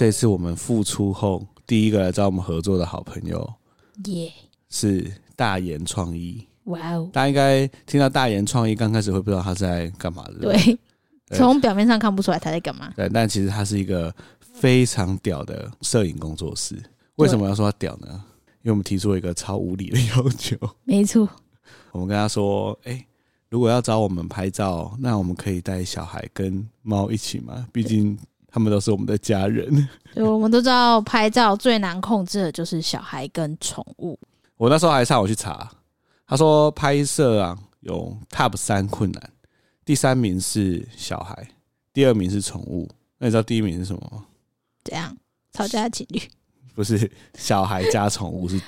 这次我们复出后第一个来找我们合作的好朋友，耶，是大言创意。哇哦！大家应该听到大言创意，刚开始会不知道他是在干嘛的。对，从表面上看不出来他在干嘛。对，但其实他是一个非常屌的摄影工作室。为什么要说他屌呢？因为我们提出了一个超无理的要求。没错，我们跟他说：“哎、欸，如果要找我们拍照，那我们可以带小孩跟猫一起吗？毕竟他们都是我们的家人。”对，我们都知道拍照最难控制的就是小孩跟宠物。我那时候还上我去查。他说拍摄啊有 top 三困难，第三名是小孩，第二名是宠物。那你知道第一名是什么吗？怎样？吵架情侣？不是，小孩加宠物是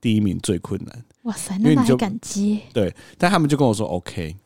第一名最困难。哇塞，那他还敢接？对，但他们就跟我说 OK，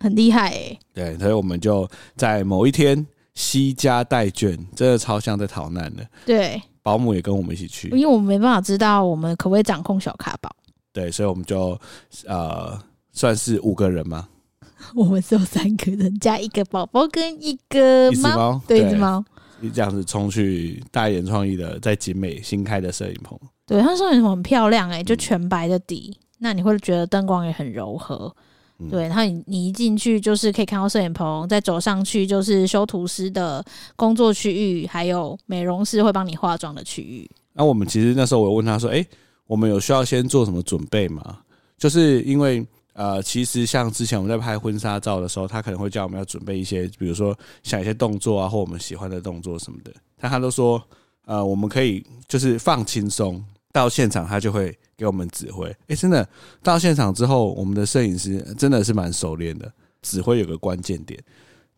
很厉害哎。对，所以我们就在某一天携家带眷，真的超像在逃难的。对，保姆也跟我们一起去，因为我们没办法知道我们可不可以掌控小卡宝。对，所以我们就呃算是五个人吗。我们是有三个人加一个宝宝跟一个猫，对，一只猫。这样子冲去大眼创意的在景美新开的摄影棚。对，它摄影棚很漂亮哎、欸，就全白的底，嗯、那你会觉得灯光也很柔和。嗯、对，然后你你一进去就是可以看到摄影棚，再走上去就是修图师的工作区域，还有美容师会帮你化妆的区域。那我们其实那时候我问他说：“哎、欸。”我们有需要先做什么准备吗？就是因为呃，其实像之前我们在拍婚纱照的时候，他可能会叫我们要准备一些，比如说想一些动作啊，或我们喜欢的动作什么的。但他都说，呃，我们可以就是放轻松，到现场他就会给我们指挥。哎，真的到现场之后，我们的摄影师真的是蛮熟练的，指挥有个关键点，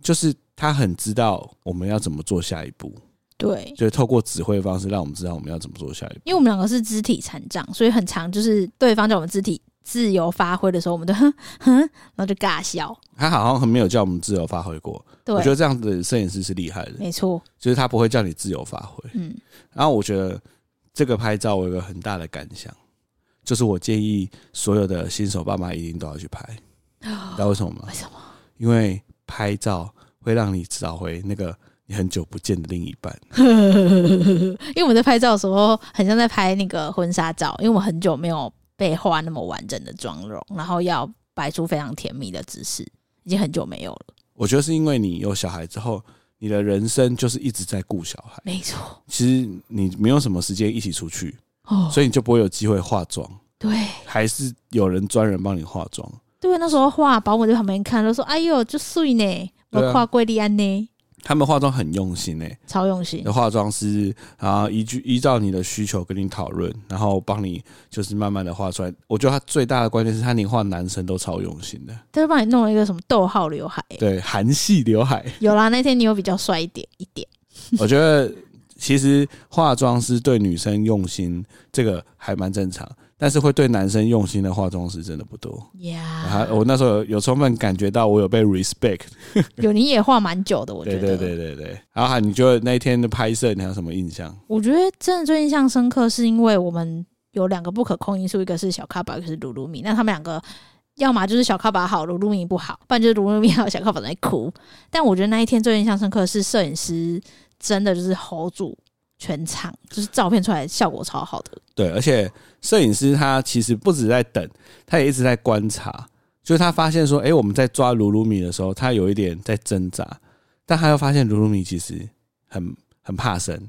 就是他很知道我们要怎么做下一步。对，就是透过指挥方式，让我们知道我们要怎么做下一步。因为我们两个是肢体残障，所以很长就是对方叫我们肢体自由发挥的时候，我们都 哼哼，然后就尬笑。他好像很没有叫我们自由发挥过。对，我觉得这样的摄影师是厉害的。没错，就是他不会叫你自由发挥。嗯，然后我觉得这个拍照我有个很大的感想，就是我建议所有的新手爸妈一定都要去拍。你知道为什么吗？为什么？因为拍照会让你找回那个。你很久不见的另一半，因为我们在拍照的时候，很像在拍那个婚纱照。因为我很久没有被画那么完整的妆容，然后要摆出非常甜蜜的姿势，已经很久没有了。我觉得是因为你有小孩之后，你的人生就是一直在顾小孩。没错，其实你没有什么时间一起出去，哦所以你就不会有机会化妆。对，还是有人专人帮你化妆。对，那时候化保姆在旁边看，都说：“哎呦，就睡呢，我化贵丽安呢。”他们化妆很用心诶、欸，超用心的化妆师，然后依据依照你的需求跟你讨论，然后帮你就是慢慢的画出来。我觉得他最大的关键是他连画男生都超用心的，他就帮你弄了一个什么逗号刘海，对，韩系刘海。有啦，那天你有比较帅一点一点。我觉得其实化妆师对女生用心，这个还蛮正常。但是会对男生用心的化妆师真的不多。呀，我那时候有，有充分感觉到我有被 respect。有，你也画蛮久的，我觉得。对对对对对。然后你觉得那一天的拍摄，你还有什么印象？我觉得真的最印象深刻，是因为我们有两个不可控因素，一个是小卡巴，一个是鲁鲁米。那他们两个，要么就是小咖宝好，鲁鲁米不好，不然就是鲁鲁米好，小咖宝在哭。但我觉得那一天最印象深刻是摄影师真的就是 hold 住。全场就是照片出来效果超好的，对，而且摄影师他其实不止在等，他也一直在观察，就是他发现说，哎，我们在抓鲁鲁米的时候，他有一点在挣扎，但他又发现鲁鲁米其实很很怕生。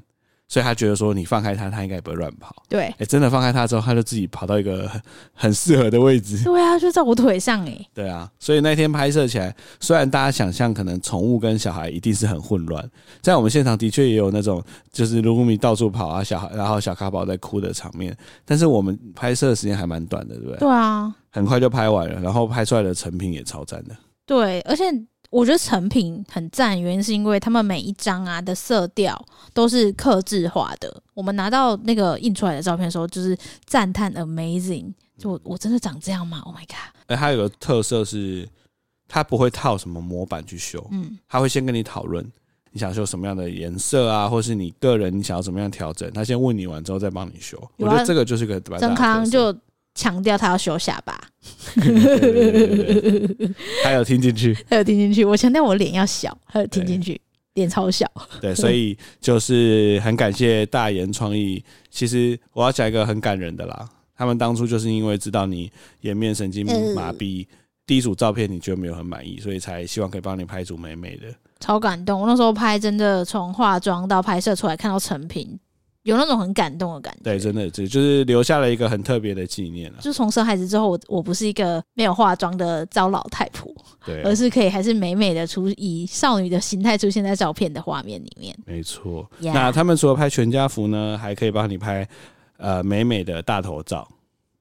所以他觉得说，你放开他，他应该也不会乱跑。对，哎，真的放开他之后，他就自己跑到一个很很适合的位置。对啊，就在我腿上哎。对啊，所以那天拍摄起来，虽然大家想象可能宠物跟小孩一定是很混乱，在我们现场的确也有那种就是噜噜米到处跑啊，小孩然后小咖宝在哭的场面，但是我们拍摄的时间还蛮短的，对不对？对啊，很快就拍完了，然后拍出来的成品也超赞的。对，而且。我觉得成品很赞，原因是因为他们每一张啊的色调都是刻制化的。我们拿到那个印出来的照片的时候，就是赞叹 amazing，就我，我真的长这样吗？Oh my god！哎，它有个特色是，它不会套什么模板去修，嗯，他会先跟你讨论你想修什么样的颜色啊，或是你个人你想要怎么样调整，他先问你完之后再帮你修。我觉得这个就是个曾康就。强调他要修下巴，还有听进去，还有听进去。我强调我脸要小，还有听进去。脸超小。对，所以就是很感谢大言创意。其实我要讲一个很感人的啦，他们当初就是因为知道你颜面神经麻痹，第一组照片你觉得没有很满意，所以才希望可以帮你拍一组美美的。超感动！我那时候拍真的从化妆到拍摄出来看到成品。有那种很感动的感觉，对，真的，这就是留下了一个很特别的纪念了。就从生孩子之后，我我不是一个没有化妆的糟老太婆，对、啊，而是可以还是美美的出以少女的形态出现在照片的画面里面。没错.那他们除了拍全家福呢，还可以帮你拍呃美美的大头照，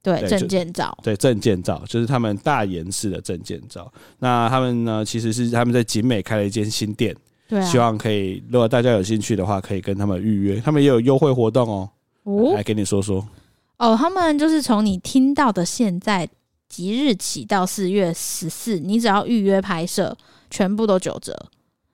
对，证件照，对，证件照就是他们大颜式的证件照。那他们呢，其实是他们在景美开了一间新店。对啊，希望可以，如果大家有兴趣的话，可以跟他们预约，他们也有优惠活动哦。哦，来跟你说说。哦，他们就是从你听到的现在即日起到四月十四，你只要预约拍摄，全部都九折。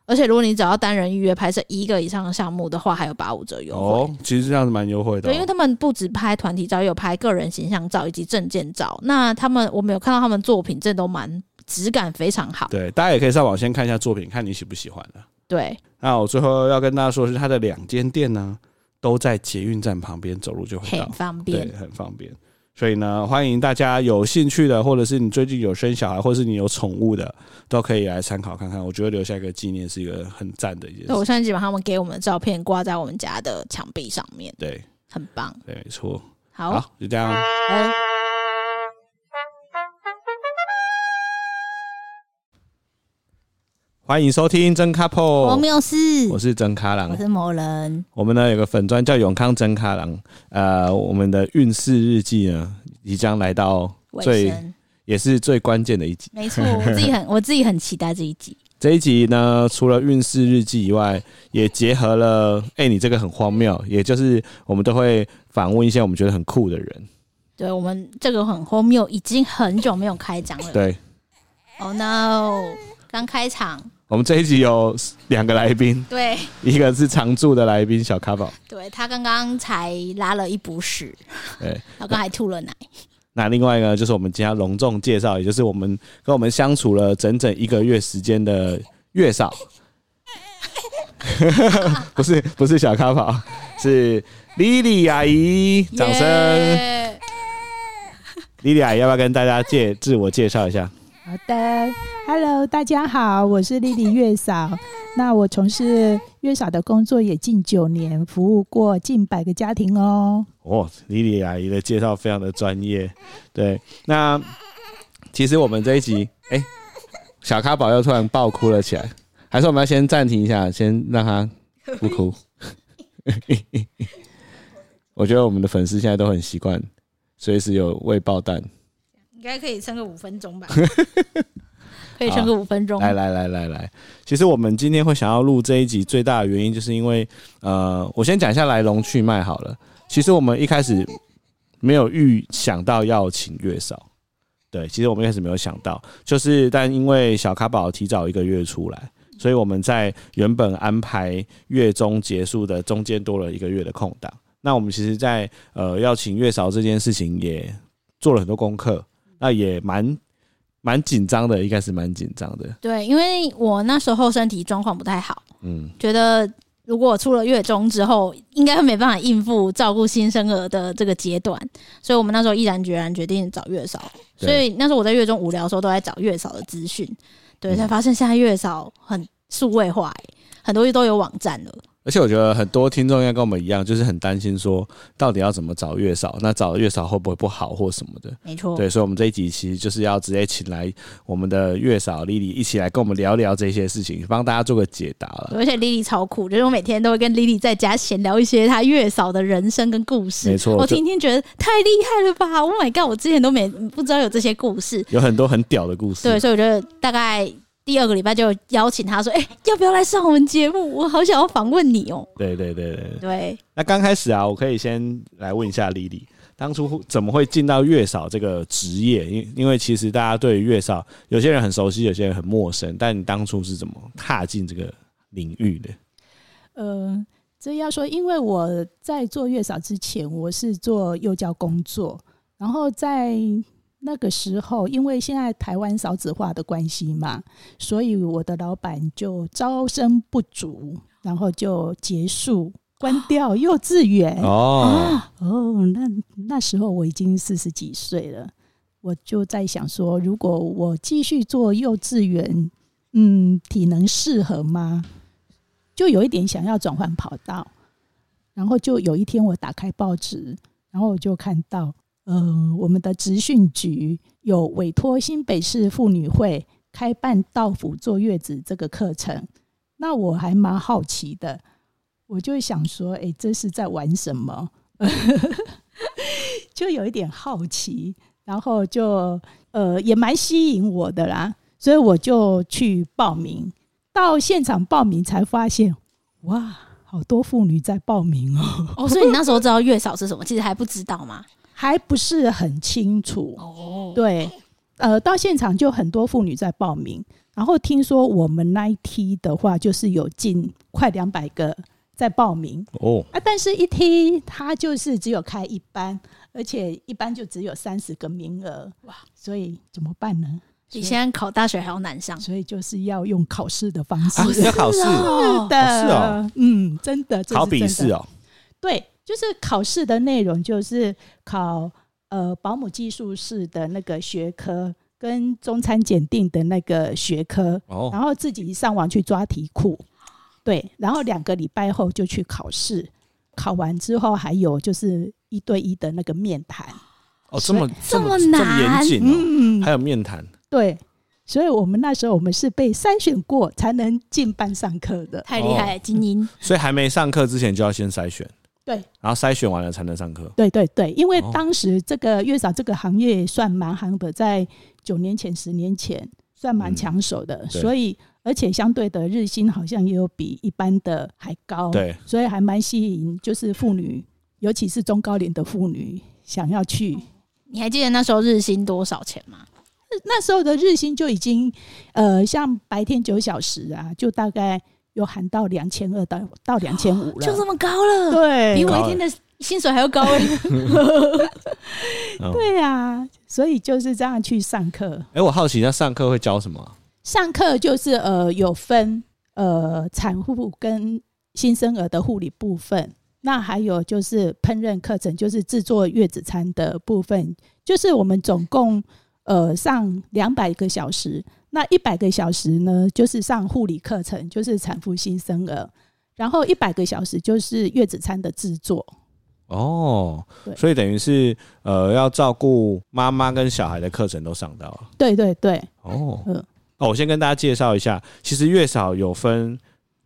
而且如果你只要单人预约拍摄一个以上的项目的话，还有八五折优惠。哦，其实这样子蛮优惠的哦。对，因为他们不止拍团体照，也有拍个人形象照以及证件照。那他们，我们有看到他们作品，这都蛮质感非常好。对，大家也可以上网先看一下作品，看你喜不喜欢的。对，那我最后要跟大家说的是，他的两间店呢，都在捷运站旁边，走路就会到，很方便，对，很方便。所以呢，欢迎大家有兴趣的，或者是你最近有生小孩，或者是你有宠物的，都可以来参考看看。我觉得留下一个纪念是一个很赞的一件事。对，我现在基本上他们给我们的照片挂在我们家的墙壁上面，对，很棒，对，没错。好，好，就这样。嗯欢迎收听真 couple，我没有事，我是真卡郎，我是某人。我们呢有个粉专叫永康真卡郎，呃，我们的运势日记呢即将来到最也是最关键的一集。没错，我自己很 我自己很期待这一集。这一集呢，除了运势日记以外，也结合了哎、欸，你这个很荒谬，也就是我们都会访问一些我们觉得很酷的人。对，我们这个很荒谬，已经很久没有开讲了。对，Oh no，刚开场。我们这一集有两个来宾，对，一个是常驻的来宾小咖宝，对，他刚刚才拉了一补屎，对，他刚还吐了奶。那另外一个就是我们今天要隆重介绍，也就是我们跟我们相处了整整一个月时间的月嫂，不是不是小咖宝，是 Lily 阿姨，掌声。Yeah! Lily 阿姨要不要跟大家介自我介绍一下？好的，Hello，大家好，我是莉莉月嫂。那我从事月嫂的工作也近九年，服务过近百个家庭哦。哦，莉莉阿姨的介绍非常的专业。对，那其实我们这一集，哎、欸，小咖宝又突然爆哭了起来，还是我们要先暂停一下，先让他不哭。我觉得我们的粉丝现在都很习惯，随时有未爆弹。应该可以撑个五分钟吧，可以撑个五分钟。来来来来来，其实我们今天会想要录这一集，最大的原因就是因为，呃，我先讲一下来龙去脉好了。其实我们一开始没有预想到要请月嫂，对，其实我们一开始没有想到，就是但因为小咖宝提早一个月出来，所以我们在原本安排月中结束的中间多了一个月的空档。那我们其实在，在呃要请月嫂这件事情也做了很多功课。那也蛮蛮紧张的，应该是蛮紧张的。对，因为我那时候身体状况不太好，嗯，觉得如果我出了月中之后，应该会没办法应付照顾新生儿的这个阶段，所以我们那时候毅然决然决定找月嫂。所以那时候我在月中无聊的时候，都在找月嫂的资讯，对，才发现现在月嫂很数位化，很多都有网站了。而且我觉得很多听众应该跟我们一样，就是很担心说，到底要怎么找月嫂？那找月嫂会不会不好或什么的？没错，对，所以，我们这一集其实就是要直接请来我们的月嫂 Lily 一起来跟我们聊聊这些事情，帮大家做个解答了。而且 Lily 超酷，就是我每天都会跟 Lily 在家闲聊一些她月嫂的人生跟故事。没错，我听听觉得太厉害了吧！Oh my god，我之前都没不知道有这些故事，有很多很屌的故事。对，所以我觉得大概。第二个礼拜就邀请他说：“哎、欸，要不要来上我们节目？我好想要访问你哦、喔。”对对对对对。那刚开始啊，我可以先来问一下丽丽，当初怎么会进到月嫂这个职业？因因为其实大家对月嫂，有些人很熟悉，有些人很陌生。但你当初是怎么踏进这个领域的？呃，这要说，因为我在做月嫂之前，我是做幼教工作，然后在那个时候，因为现在台湾少子化的关系嘛，所以我的老板就招生不足，然后就结束关 掉幼稚园。哦哦，那那时候我已经四十几岁了，我就在想说，如果我继续做幼稚园，嗯，体能适合吗？就有一点想要转换跑道。然后就有一天，我打开报纸，然后我就看到。呃，我们的职训局有委托新北市妇女会开办到府坐月子这个课程，那我还蛮好奇的，我就想说，哎，这是在玩什么？就有一点好奇，然后就呃也蛮吸引我的啦，所以我就去报名。到现场报名才发现，哇，好多妇女在报名哦。哦，所以你那时候知道月嫂是什么？其实还不知道吗？还不是很清楚。哦，对，呃，到现场就很多妇女在报名，然后听说我们那一梯的话，就是有近快两百个在报名。哦，啊，但是一梯它就是只有开一班，而且一班就只有三十个名额，哇，所以怎么办呢？比现在考大学还要难上，所以就是要用考试的方式，啊、要考试。是的、哦是哦，嗯，真的，真的考笔试哦，对。就是考试的内容，就是考呃保姆技术士的那个学科跟中餐检定的那个学科，哦，然后自己上网去抓题库，对，然后两个礼拜后就去考试，考完之后还有就是一对一的那个面谈，哦，这么这么难，严谨，嗯，还有面谈，对，所以我们那时候我们是被筛选过才能进班上课的，太厉害了，精英，所以还没上课之前就要先筛选。对，然后筛选完了才能上课。对对对，因为当时这个月嫂这个行业算蛮行的，在九年前、十年前算蛮抢手的，嗯、所以而且相对的日薪好像也有比一般的还高。对，所以还蛮吸引，就是妇女，尤其是中高龄的妇女想要去。你还记得那时候日薪多少钱吗？那时候的日薪就已经，呃，像白天九小时啊，就大概。有喊到两千二到到两千五了，就这么高了，对，比我一天的薪水还要高哎。对呀、啊，所以就是这样去上课。哎、欸，我好奇，那上课会教什么？上课就是呃，有分呃产妇跟新生儿的护理部分，那还有就是烹饪课程，就是制作月子餐的部分，就是我们总共呃上两百个小时。那一百个小时呢，就是上护理课程，就是产妇新生儿，然后一百个小时就是月子餐的制作。哦，所以等于是呃，要照顾妈妈跟小孩的课程都上到了。对对对。哦，嗯，哦，我先跟大家介绍一下，其实月嫂有分。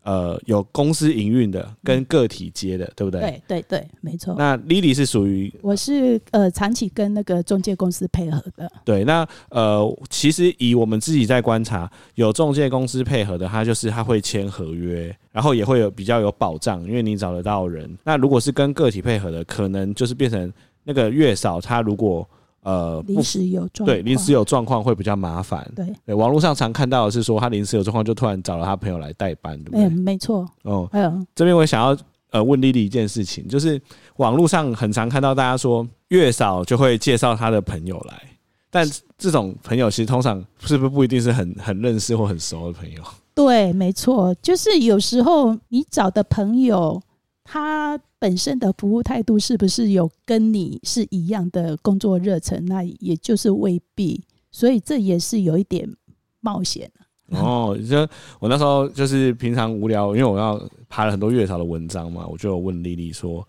呃，有公司营运的跟个体接的，嗯、对不对？对对对，没错。那 Lily 是属于我是呃长期跟那个中介公司配合的。对，那呃，其实以我们自己在观察，有中介公司配合的，他就是他会签合约，然后也会有比较有保障，因为你找得到人。那如果是跟个体配合的，可能就是变成那个月嫂，他如果。呃，临时有状况，对，临时有状况会比较麻烦。对，对，网络上常看到的是说，他临时有状况，就突然找了他朋友来代班，对不对？嗯，没错。哦，还有这边我想要呃问丽丽一件事情，就是网络上很常看到大家说，月嫂就会介绍他的朋友来，但这种朋友其实通常是不是不一定是很很认识或很熟的朋友？对，没错，就是有时候你找的朋友。他本身的服务态度是不是有跟你是一样的工作热忱？那也就是未必，所以这也是有一点冒险。哦，就我那时候就是平常无聊，因为我要爬了很多月嫂的文章嘛，我就问丽丽说：“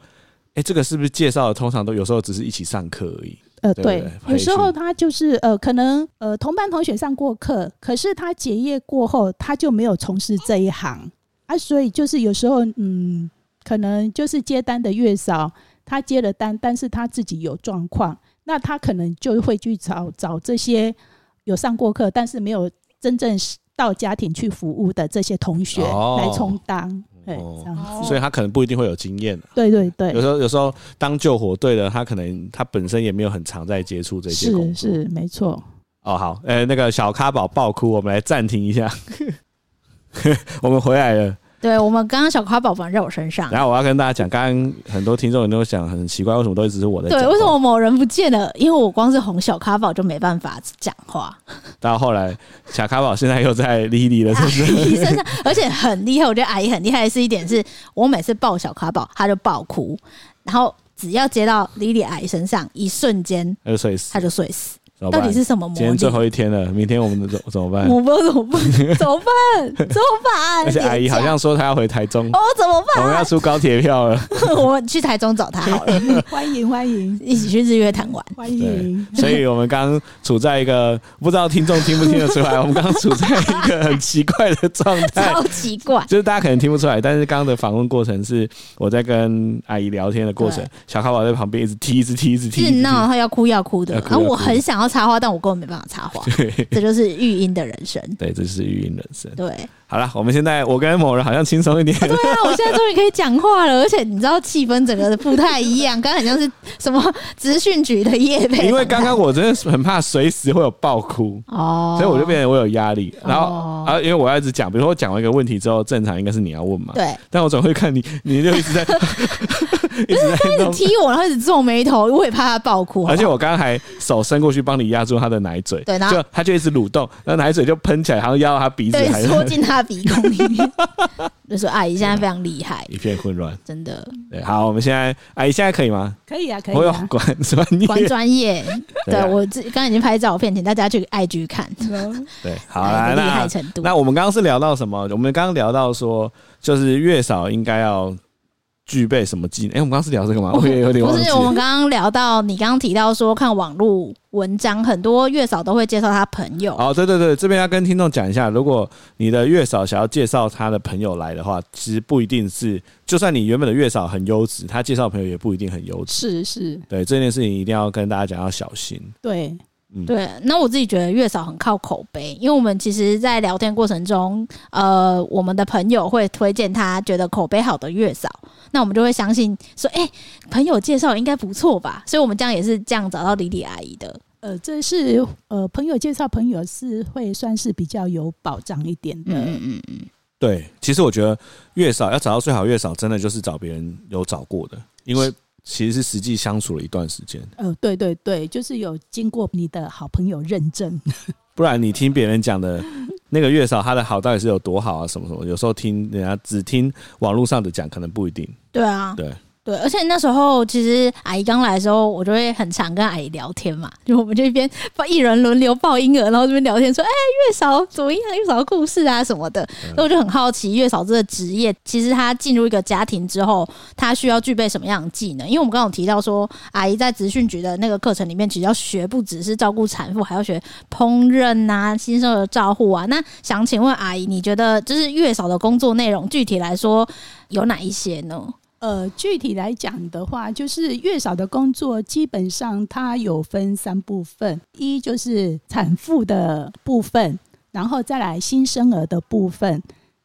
哎、欸，这个是不是介绍的？通常都有时候只是一起上课而已。”呃，对，对，有时候他就是呃，可能呃同班同学上过课，可是他结业过后他就没有从事这一行啊，所以就是有时候嗯。可能就是接单的月嫂，他接了单，但是他自己有状况，那他可能就会去找找这些有上过课，但是没有真正到家庭去服务的这些同学来充当，对，这样子。所以他可能不一定会有经验。对对对，有时候有时候当救火队的，他可能他本身也没有很常在接触这些工作。是是没错。哦好，呃那个小咖宝爆哭，我们来暂停一下，我们回来了。对我们刚刚小咖宝反正在我身上。然后我要跟大家讲，刚刚很多听众人都想很奇怪，为什么都一直是我在讲？对，为什么某人不见了？因为我光是哄小咖宝就没办法讲话。到后来，小咖宝现在又在莉莉 的身上，身上，而且很厉害。我觉得阿姨很厉害的是一点是，我每次抱小咖宝，他就爆哭，然后只要接到莉莉阿姨身上，一瞬间他就睡死，他就睡死。到底是什么魔力？今天最后一天了，明天我们怎 怎么办？我不知道怎么办，怎么办？怎么办？而且阿姨好像说她要回台中，哦，怎么办？我们要出高铁票了，我们去台中找她好了。欢迎欢迎，一起去日月潭玩。欢迎。所以我们刚刚处在一个不知道听众听不听得出来，我们刚刚处在一个很奇怪的状态，超奇怪，就是大家可能听不出来，但是刚刚的访问过程是我在跟阿姨聊天的过程，小咖宝在旁边一直踢，一直踢，一直踢，一直闹，他要哭要哭的，然后我很想要插花，但我根本没办法。插花，对，这就是育婴的人生。对，这是育婴人生。对，好了，我们现在我跟某人好像轻松一点。对啊，我现在终于可以讲话了，而且你知道气氛整个不太一样，刚刚好像是什么资讯局的业配。因为刚刚我真的是很怕随时会有爆哭哦，所以我就变得我有压力。然后啊，因为我要一直讲，比如说我讲完一个问题之后，正常应该是你要问嘛，对。但我总会看你，你就一直在。一直在他一直踢我，然后一直皱眉头，我也怕他爆哭。而且我刚刚还手伸过去帮你压住他的奶嘴，对，然后就他就一直蠕动，然后奶嘴就喷起来，然后压到他鼻子，对，戳进他的鼻孔里面。就说阿姨现在非常厉害，一片混乱，真的。对，好，我们现在阿姨现在可以吗？可以啊，可以。我有管专业，管专业。对我刚刚已经拍照片，请大家去 IG 看。对，好 啦，厉害程度。那我们刚刚是聊到什么？我们刚刚聊到说，就是月嫂应该要。具备什么技能？哎、欸，我们刚刚是聊这个吗？我也有点忘记。不是，我们刚刚聊到你刚刚提到说，看网络文章，很多月嫂都会介绍他朋友。哦，对对对，这边要跟听众讲一下，如果你的月嫂想要介绍他的朋友来的话，其实不一定是，就算你原本的月嫂很优质，他介绍朋友也不一定很优质。是是，对这件事情一定要跟大家讲，要小心。对。嗯、对，那我自己觉得月嫂很靠口碑，因为我们其实，在聊天过程中，呃，我们的朋友会推荐他觉得口碑好的月嫂，那我们就会相信说，哎、欸，朋友介绍应该不错吧，所以我们这样也是这样找到李李阿姨的。呃，这是呃，朋友介绍朋友是会算是比较有保障一点的。嗯嗯嗯。对，其实我觉得月嫂要找到最好月嫂，真的就是找别人有找过的，因为。其实是实际相处了一段时间。呃，对对对，就是有经过你的好朋友认证，不然你听别人讲的那个月嫂，她的好到底是有多好啊？什么什么？有时候听人家只听网络上的讲，可能不一定。对啊，对。对，而且那时候其实阿姨刚来的时候，我就会很常跟阿姨聊天嘛，就我们这边把一人轮流抱婴儿，然后这边聊天说，哎，月嫂怎么样？月嫂的故事啊什么的，那我就很好奇月嫂这个职业，其实她进入一个家庭之后，她需要具备什么样的技能？因为我们刚刚有提到说，阿姨在职训局的那个课程里面，其实要学不只是照顾产妇，还要学烹饪啊、新生儿照护啊。那想请问阿姨，你觉得就是月嫂的工作内容，具体来说有哪一些呢？呃，具体来讲的话，就是月嫂的工作基本上它有分三部分：一就是产妇的部分，然后再来新生儿的部分，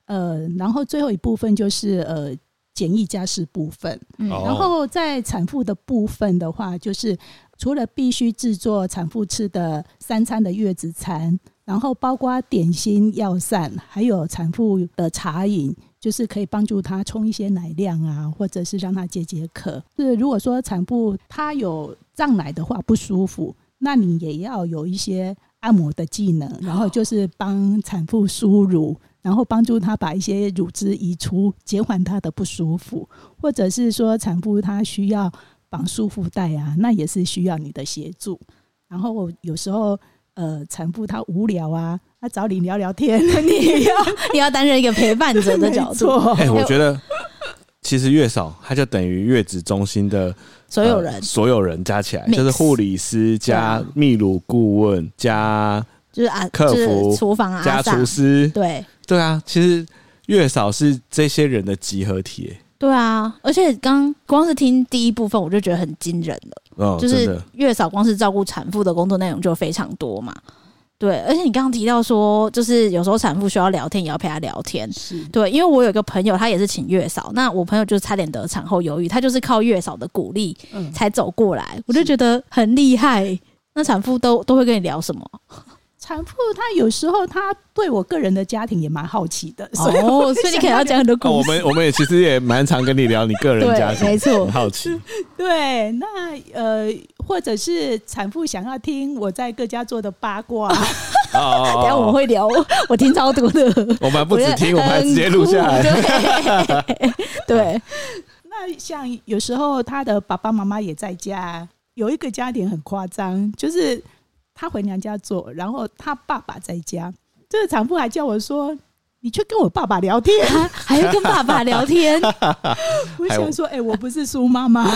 呃，然后最后一部分就是呃简易家事部分。嗯，然后在产妇的部分的话，就是除了必须制作产妇吃的三餐的月子餐，然后包括点心、药膳，还有产妇的茶饮。就是可以帮助他冲一些奶量啊，或者是让他解解渴。是如果说产妇她有胀奶的话不舒服，那你也要有一些按摩的技能，然后就是帮产妇输乳，然后帮助她把一些乳汁移出，减缓她的不舒服。或者是说产妇她需要绑束缚带啊，那也是需要你的协助。然后有时候呃产妇她无聊啊。他找你聊聊天，你要 你要担任一个陪伴者的角度。哎、欸，我觉得其实月嫂他就等于月子中心的所有人，呃、所有人加起来就是护理师加泌乳顾问加就是啊客服厨房啊加厨师。对对啊，其实月嫂是这些人的集合体。对啊，而且刚光是听第一部分我就觉得很惊人了。哦，就是月嫂光是照顾产妇的工作内容就非常多嘛。对，而且你刚刚提到说，就是有时候产妇需要聊天，也要陪她聊天。是对，因为我有一个朋友，他也是请月嫂。那我朋友就是差点得产后忧郁，他就是靠月嫂的鼓励才走过来。嗯、我就觉得很厉害。那产妇都都会跟你聊什么？产妇她有时候她对我个人的家庭也蛮好奇的，所以哦，所以你可能要讲很多故事。哦、我们我们也其实也蛮常跟你聊你个人家庭，没错，很好奇。对，那呃，或者是产妇想要听我在各家做的八卦，哦哦哦等下我们会聊，我听超多的。我们不止听，我们还直接录下来。对，对那像有时候他的爸爸妈妈也在家，有一个家庭很夸张，就是。他回娘家做，然后她爸爸在家。这个产妇还叫我说：“你去跟我爸爸聊天，还要跟爸爸聊天。”我想说：“哎、欸，我不是苏妈妈，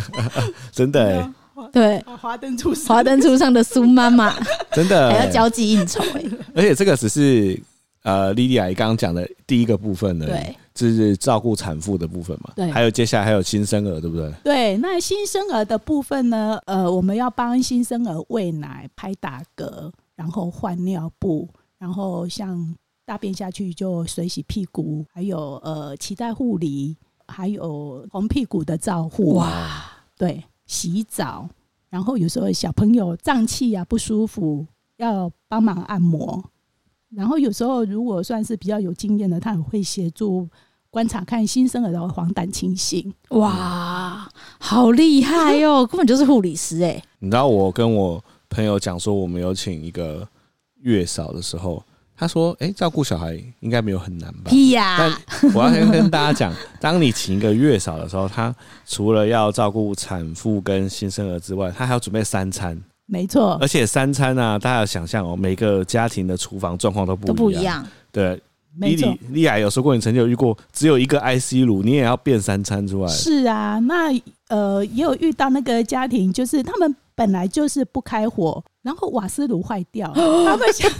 真的、欸，对，华灯初华灯初上的苏妈妈，真的、欸、还要交际应酬、欸。而且这个只是呃，莉莉亚刚刚讲的第一个部分呢。对。是照顾产妇的部分嘛？对，还有接下来还有新生儿，对不对？对，那新生儿的部分呢？呃，我们要帮新生儿喂奶、拍打嗝，然后换尿布，然后像大便下去就水洗屁股，还有呃脐带护理，还有红屁股的照护。哇，对，洗澡，然后有时候小朋友胀气啊不舒服，要帮忙按摩，然后有时候如果算是比较有经验的，他也会协助。观察看新生儿的黄疸情形，哇，好厉害哟！根本就是护理师哎。你知道我跟我朋友讲说，我们有请一个月嫂的时候，他说：“哎，照顾小孩应该没有很难吧？”屁呀！但我要先跟大家讲，当你请一个月嫂的时候，他除了要照顾产妇跟新生儿之外，他还要准备三餐。没错，而且三餐啊，大家要想象哦，每个家庭的厨房状况都不都不一样。对。莉莉莉亚有说过，你曾经有遇过只有一个 IC 炉，你也要变三餐出来。是啊，那呃也有遇到那个家庭，就是他们本来就是不开火，然后瓦斯炉坏掉，他们想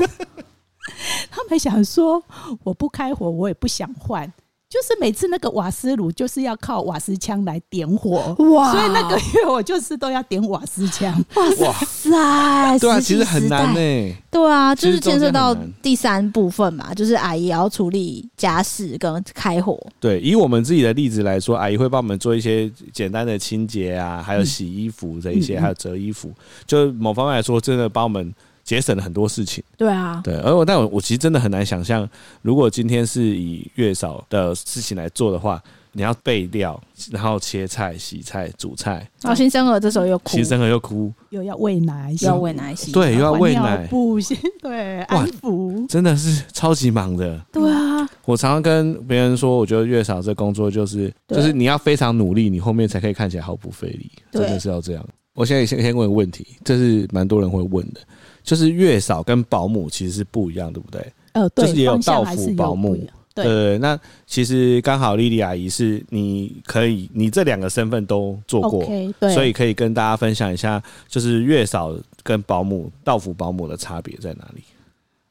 他们想说我不开火，我也不想换。就是每次那个瓦斯炉就是要靠瓦斯枪来点火，哇！所以那个月我就是都要点瓦斯枪。哇塞！对啊，其实很难呢。对啊，就是牵涉到第三部分嘛，就是阿姨也要处理家事跟开火。对，以我们自己的例子来说，阿姨会帮我们做一些简单的清洁啊，还有洗衣服这一些，还有折衣服。就某方面来说，真的帮我们。节省了很多事情，对啊，对，而我但我我其实真的很难想象，如果今天是以月嫂的事情来做的话，你要备料，然后切菜、洗菜、煮菜，然后新生儿这时候又哭，新生儿又哭，又要喂奶，又要喂奶洗，对，又要喂奶，不行，对，安抚，真的是超级忙的，对啊，我常常跟别人说，我觉得月嫂这工作就是，就是你要非常努力，你后面才可以看起来毫不费力，真的是要这样。我现在先先问个问题，这是蛮多人会问的。就是月嫂跟保姆其实是不一样，对不对？呃，对，就是也有到府保姆。对，对，那其实刚好莉莉阿姨是你可以，你这两个身份都做过，okay, 对，所以可以跟大家分享一下，就是月嫂跟保姆、到府保姆的差别在哪里？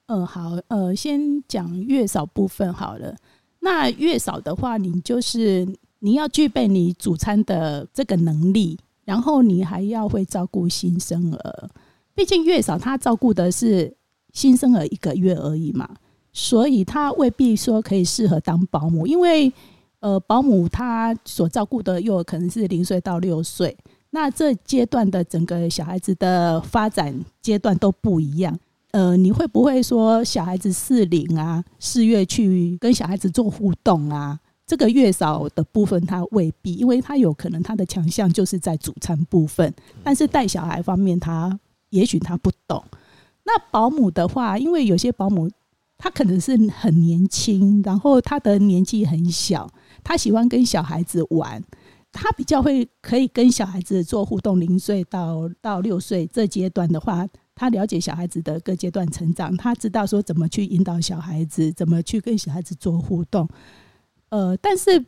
嗯，好，呃，先讲月嫂部分好了。那月嫂的话，你就是你要具备你煮餐的这个能力，然后你还要会照顾新生儿。毕竟月嫂她照顾的是新生儿一个月而已嘛，所以她未必说可以适合当保姆，因为呃，保姆她所照顾的幼儿可能是零岁到六岁，那这阶段的整个小孩子的发展阶段都不一样。呃，你会不会说小孩子适龄啊，四月去跟小孩子做互动啊？这个月嫂的部分她未必，因为她有可能她的强项就是在主餐部分，但是带小孩方面她。也许他不懂。那保姆的话，因为有些保姆他可能是很年轻，然后他的年纪很小，他喜欢跟小孩子玩，他比较会可以跟小孩子做互动。零岁到到六岁这阶段的话，他了解小孩子的各阶段成长，他知道说怎么去引导小孩子，怎么去跟小孩子做互动。呃，但是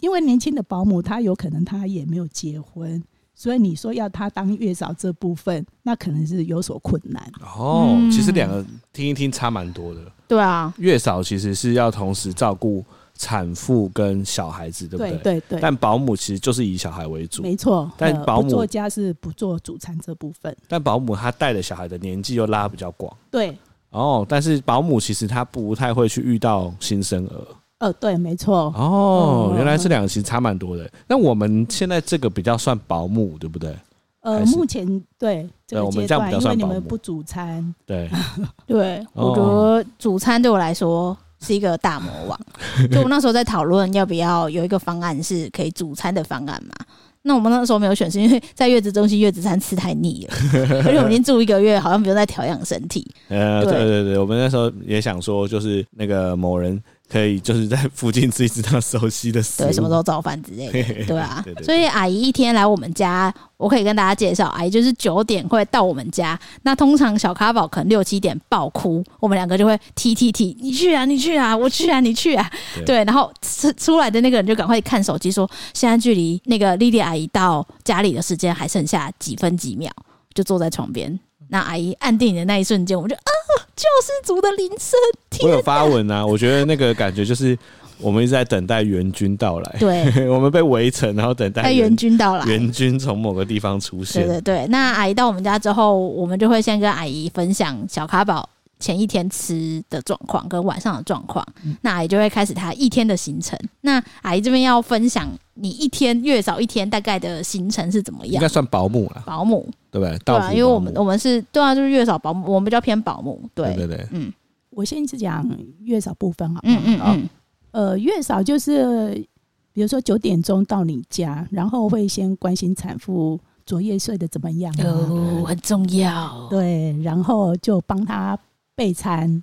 因为年轻的保姆，他有可能他也没有结婚。所以你说要他当月嫂这部分，那可能是有所困难。哦，其实两个听一听差蛮多的。对啊，月嫂其实是要同时照顾产妇跟小孩子，对不对？对对对。但保姆其实就是以小孩为主，没错。但保姆做家是不做主餐这部分。但保姆她带的小孩的年纪又拉比较广。对。哦，但是保姆其实她不太会去遇到新生儿。呃，对，没错。哦，原来这两个其实差蛮多的。那我们现在这个比较算保姆，对不对？呃，目前对这个对我们阶段，因这样比较算保姆为你们不主餐，对，对，哦我觉得主餐对我来说是一个大魔王。就我那时候在讨论要不要有一个方案是可以主餐的方案嘛。那我们那时候没有选，是因为在月子中心月子餐吃太腻了，而 且我们已经住一个月，好像不用再调养身体。呃，对对对对，我们那时候也想说，就是那个某人可以就是在附近吃一吃他熟悉的食物，对，什么时候早饭之类的，对啊所以阿姨一天来我们家，我可以跟大家介绍，阿姨就是九点会到我们家。那通常小咖宝可能六七点爆哭，我们两个就会踢踢踢，你去啊，你去啊，我去啊，你去啊。对对，然后出出来的那个人就赶快看手机，说现在距离那个莉莉阿姨到家里的时间还剩下几分几秒，就坐在床边。那阿姨按电影的那一瞬间，我们就啊，救世主的铃声！我有发文啊，我觉得那个感觉就是我们一直在等待援军到来，对，我们被围城，然后等待援军到来，援军从某个地方出现。对对对，那阿姨到我们家之后，我们就会先跟阿姨分享小卡宝前一天吃的状况跟晚上的状况。嗯那阿姨就会开始她一天的行程。那阿姨这边要分享你一天月嫂一天大概的行程是怎么样？应该算保姆了，保姆对不对？对啊，因为我们我们是对啊，就是月嫂保姆，我们比较偏保姆。对对对对，嗯我先是讲月嫂部分好不好？嗯嗯嗯，呃，月嫂就是比如说九点钟到你家，然后会先关心产妇昨夜睡得怎么样啊，哦，很重要。对，然后就帮她备餐。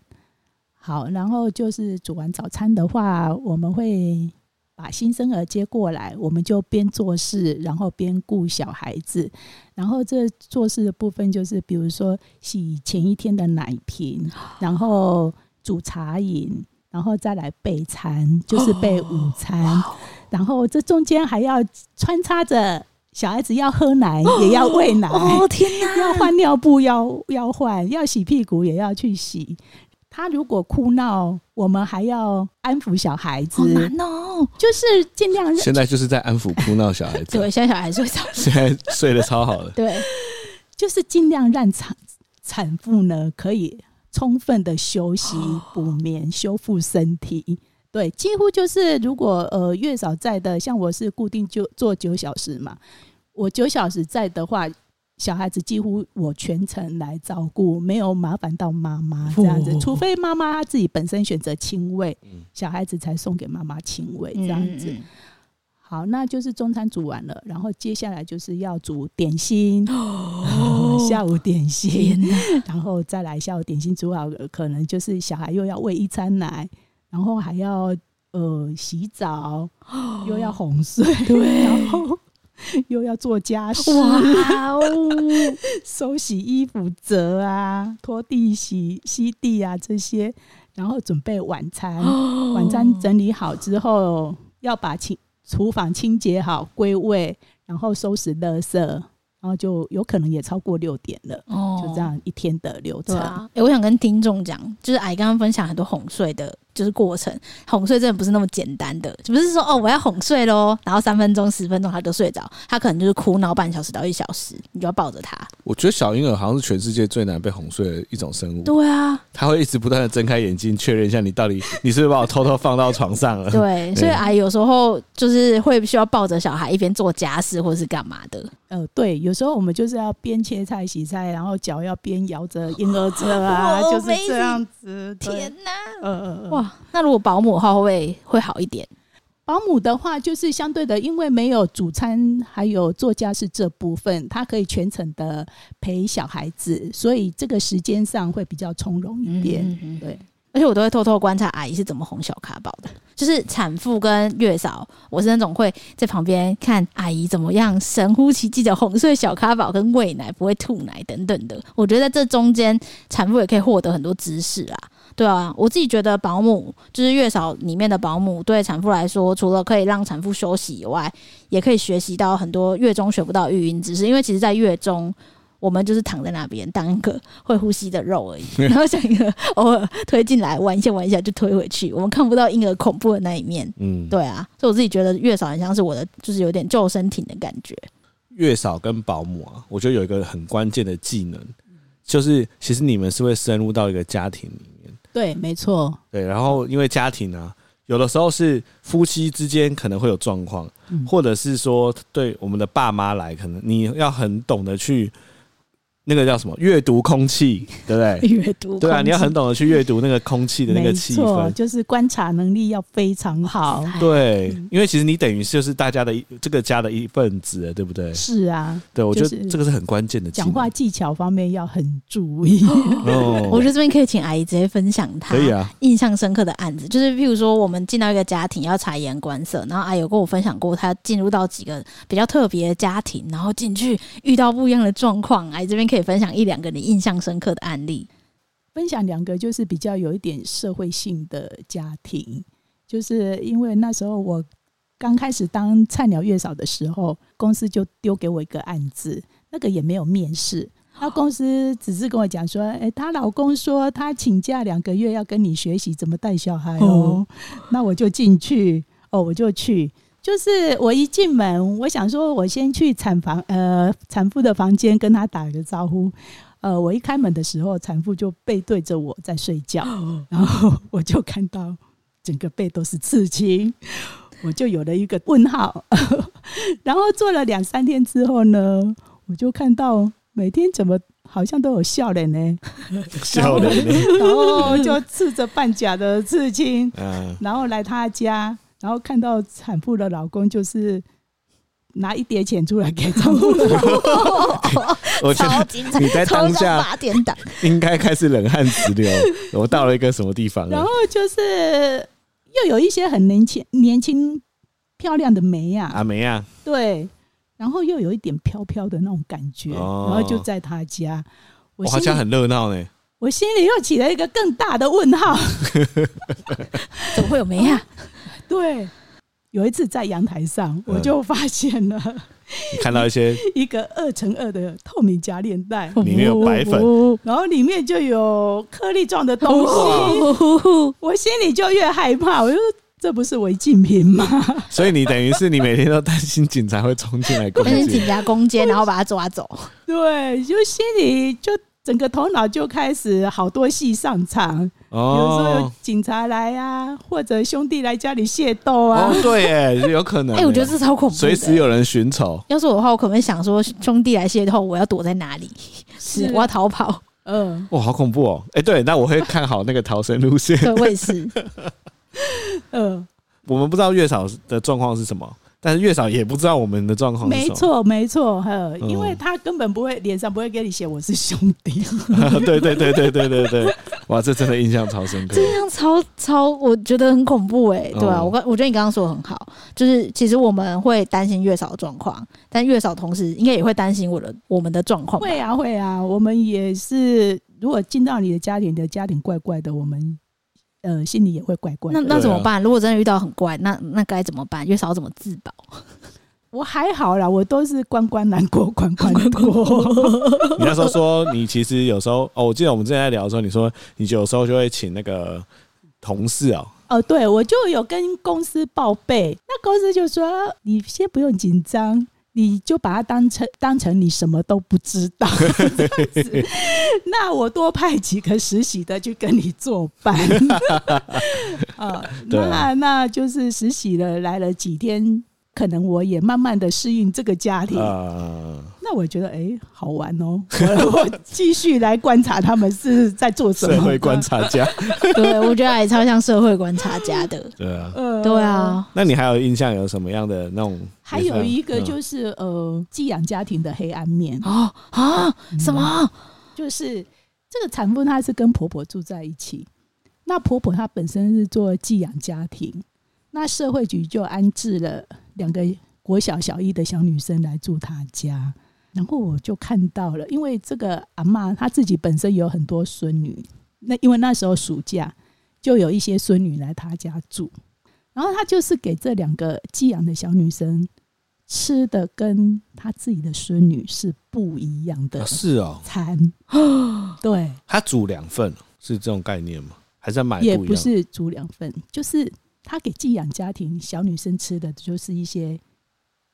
好，然后就是煮完早餐的话，我们会把新生儿接过来，我们就边做事，然后边顾小孩子。然后这做事的部分就是，比如说洗前一天的奶瓶，然后煮茶饮，然后再来备餐，就是备午餐。然后这中间还要穿插着小孩子要喝奶，也要喂奶。哦天哪！要换尿布要要换，要洗屁股也要去洗。他如果哭闹，我们还要安抚小孩子，好难哦。就是尽量现在就是在安抚哭闹小孩子，对，现在小孩睡着，现在睡得超好的。对，就是尽量让产产妇呢可以充分的休息、补眠、修复身体。对，几乎就是如果呃月嫂在的，像我是固定就做九小时嘛，我九小时在的话。小孩子几乎我全程来照顾，没有麻烦到妈妈这样子，除 非妈妈她自己本身选择亲喂，小孩子才送给妈妈亲喂这样子。好，那就是中餐煮完了，然后接下来就是要煮点心，下午点心，然后再来下午点心煮好，可能就是小孩又要喂一餐奶，然后还要呃洗澡，又要哄睡，对，然后。又要做家事，哇哦！收洗衣服、折啊、拖地、洗吸地啊这些，然后准备晚餐。晚餐整理好之后，要把清厨房清洁好、归位，然后收拾垃圾。然后就有可能也超过六点了，哦，就这样一天的流程。啊欸、我想跟听众讲，就是阿姨刚刚分享很多哄睡的，就是过程。哄睡真的不是那么简单的，就不是说哦，我要哄睡喽，然后三分钟、十分钟他就睡着，他可能就是哭闹半小时到一小时，你就要抱着他。我觉得小婴儿好像是全世界最难被哄睡的一种生物。对啊，他会一直不断的睁开眼睛，确认一下你到底你是不是把我偷偷放到床上了。对，所以阿姨有时候就是会需要抱着小孩一边做家事或是干嘛的。呃，对，有时候我们就是要边切菜、洗菜，然后脚要边摇着婴儿车啊，就是这样子。天哪，呃，哇，那如果保姆的话会不会会好一点？保姆的话就是相对的，因为没有主餐还有做家事这部分，他可以全程的陪小孩子，所以这个时间上会比较从容一点。嗯嗯嗯对。而且我都会偷偷观察阿姨是怎么哄小咖宝的，就是产妇跟月嫂，我是那种会在旁边看阿姨怎么样神乎其技的哄睡小咖宝跟喂奶不会吐奶等等的。我觉得在这中间，产妇也可以获得很多知识啊。对啊，我自己觉得保姆就是月嫂里面的保姆，对产妇来说，除了可以让产妇休息以外，也可以学习到很多月中学不到育婴知识。因为其实，在月中。我们就是躺在那边当一个会呼吸的肉而已，然后像一个偶尔推进来玩一下玩一下就推回去，我们看不到婴儿恐怖的那一面。嗯，对啊，所以我自己觉得月嫂很像是我的，就是有点救生艇的感觉。月嫂跟保姆啊，我觉得有一个很关键的技能，就是其实你们是会深入到一个家庭里面。对，没错。对，然后因为家庭啊，有的时候是夫妻之间可能会有状况，或者是说对我们的爸妈来，可能你要很懂得去。那个叫什么？阅读空气，对不对？阅读对啊，你要很懂得去阅读那个空气的那个气氛，就是观察能力要非常好。对，因为其实你等于就是大家的一这个家的一份子，对不对？是啊，对，我觉得这个是很关键的。讲话技巧方面要很注意。哦，我觉得这边可以请阿姨直接分享她可以啊印象深刻的案子，就是譬如说我们进到一个家庭要察言观色，然后阿姨有跟我分享过，她进入到几个比较特别的家庭，然后进去遇到不一样的状况，阿姨这边可以分享一两个你印象深刻的案例，分享两个就是比较有一点社会性的家庭，就是因为那时候我刚开始当菜鸟月嫂的时候，公司就丢给我一个案子，那个也没有面试，那公司只是跟我讲说，哎，她老公说他请假两个月要跟你学习怎么带小孩哦，那我就进去，哦，我就去。就是我一进门，我想说，我先去产房，呃，产妇的房间跟她打个招呼。呃，我一开门的时候，产妇就背对着我在睡觉，然后我就看到整个背都是刺青，我就有了一个问号。然后做了两三天之后呢，我就看到每天怎么好像都有笑脸呢？笑脸？然后就刺着半甲的刺青，然后来他家。然后看到产妇的老公，就是拿一叠钱出来给产妇的老公，我觉得你在当下 应该开始冷汗直流。我到了一个什么地方？然后就是又有一些很年轻、年轻漂亮的梅呀，啊梅呀，对，然后又有一点飘飘的那种感觉，然后就在他家，我好像很热闹呢。我心里又起了一个更大的问号，怎么会有梅呀？对，有一次在阳台上，我就发现了，你看到一些 一个二乘二的透明夹链袋，里面有白粉，然后里面就有颗粒状的东西，我心里就越害怕，我就说这不是违禁品吗？所以你等于是你每天都担心警察会冲进来攻击，担心警察攻坚，然后把他抓走。对，就心里就。整个头脑就开始好多戏上场，哦、有时候有警察来啊，或者兄弟来家里械斗啊。哦，对，哎，有可能。哎、欸，我觉得这超恐怖，随时有人寻仇。要是我的话，我可能会想说，兄弟来械斗，我要躲在哪里？是，我要逃跑。嗯，哇，好恐怖哦！哎、欸，对，那我会看好那个逃生路线。对，我也是。嗯，我们不知道月嫂的状况是什么。但是月嫂也不知道我们的状况。没错，没错，呵，因为他根本不会脸上不会给你写我是兄弟。对对对对对对对，哇，这真的印象超深刻。这样超超，我觉得很恐怖哎，对啊，我刚我觉得你刚刚说的很好，就是其实我们会担心月嫂的状况，但月嫂同时应该也会担心我的我们的状况。会啊会啊，我们也是，如果进到你的家庭，你的家庭怪怪的，我们。呃，心里也会怪怪的。那那怎么办？如果真的遇到很怪，那那该怎么办？月嫂怎么自保？我还好啦，我都是关关难过关关过。你那时候说，你其实有时候哦，我记得我们之前在聊的时候，你说你有时候就会请那个同事哦。哦，对，我就有跟公司报备，那公司就说你先不用紧张。你就把它当成当成你什么都不知道 这样子，那我多派几个实习的去跟你作伴啊，那那就是实习了来了几天。可能我也慢慢的适应这个家庭，呃、那我觉得哎、欸，好玩哦！继续来观察他们是在做什么。社会观察家，对，我觉得还超像社会观察家的。对啊，呃、对啊。那你还有印象有什么样的那种？还有一个就是呃，寄养家庭的黑暗面啊啊！什么？嗯、就是这个产妇她是跟婆婆住在一起，那婆婆她本身是做寄养家庭，那社会局就安置了。两个国小小一的小女生来住他家，然后我就看到了，因为这个阿嬷她自己本身有很多孙女，那因为那时候暑假就有一些孙女来她家住，然后她就是给这两个寄养的小女生吃的跟她自己的孙女是不一样的，是哦，餐，对，她煮两份是这种概念吗？还是买？也不是煮两份，就是。他给寄养家庭小女生吃的就是一些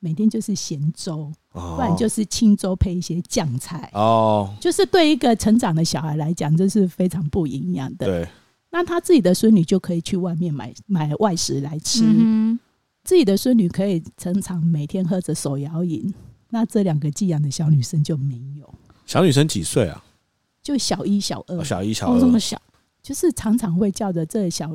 每天就是咸粥，不然就是清粥配一些酱菜。哦，就是对一个成长的小孩来讲，这是非常不营养的。对，那他自己的孙女就可以去外面买买外食来吃，嗯自己的孙女可以成长每天喝着手摇饮。那这两个寄养的小女生就没有，小女生几岁啊？就小一、小二，哦、小一、小，二，哦，这么小，就是常常会叫着这小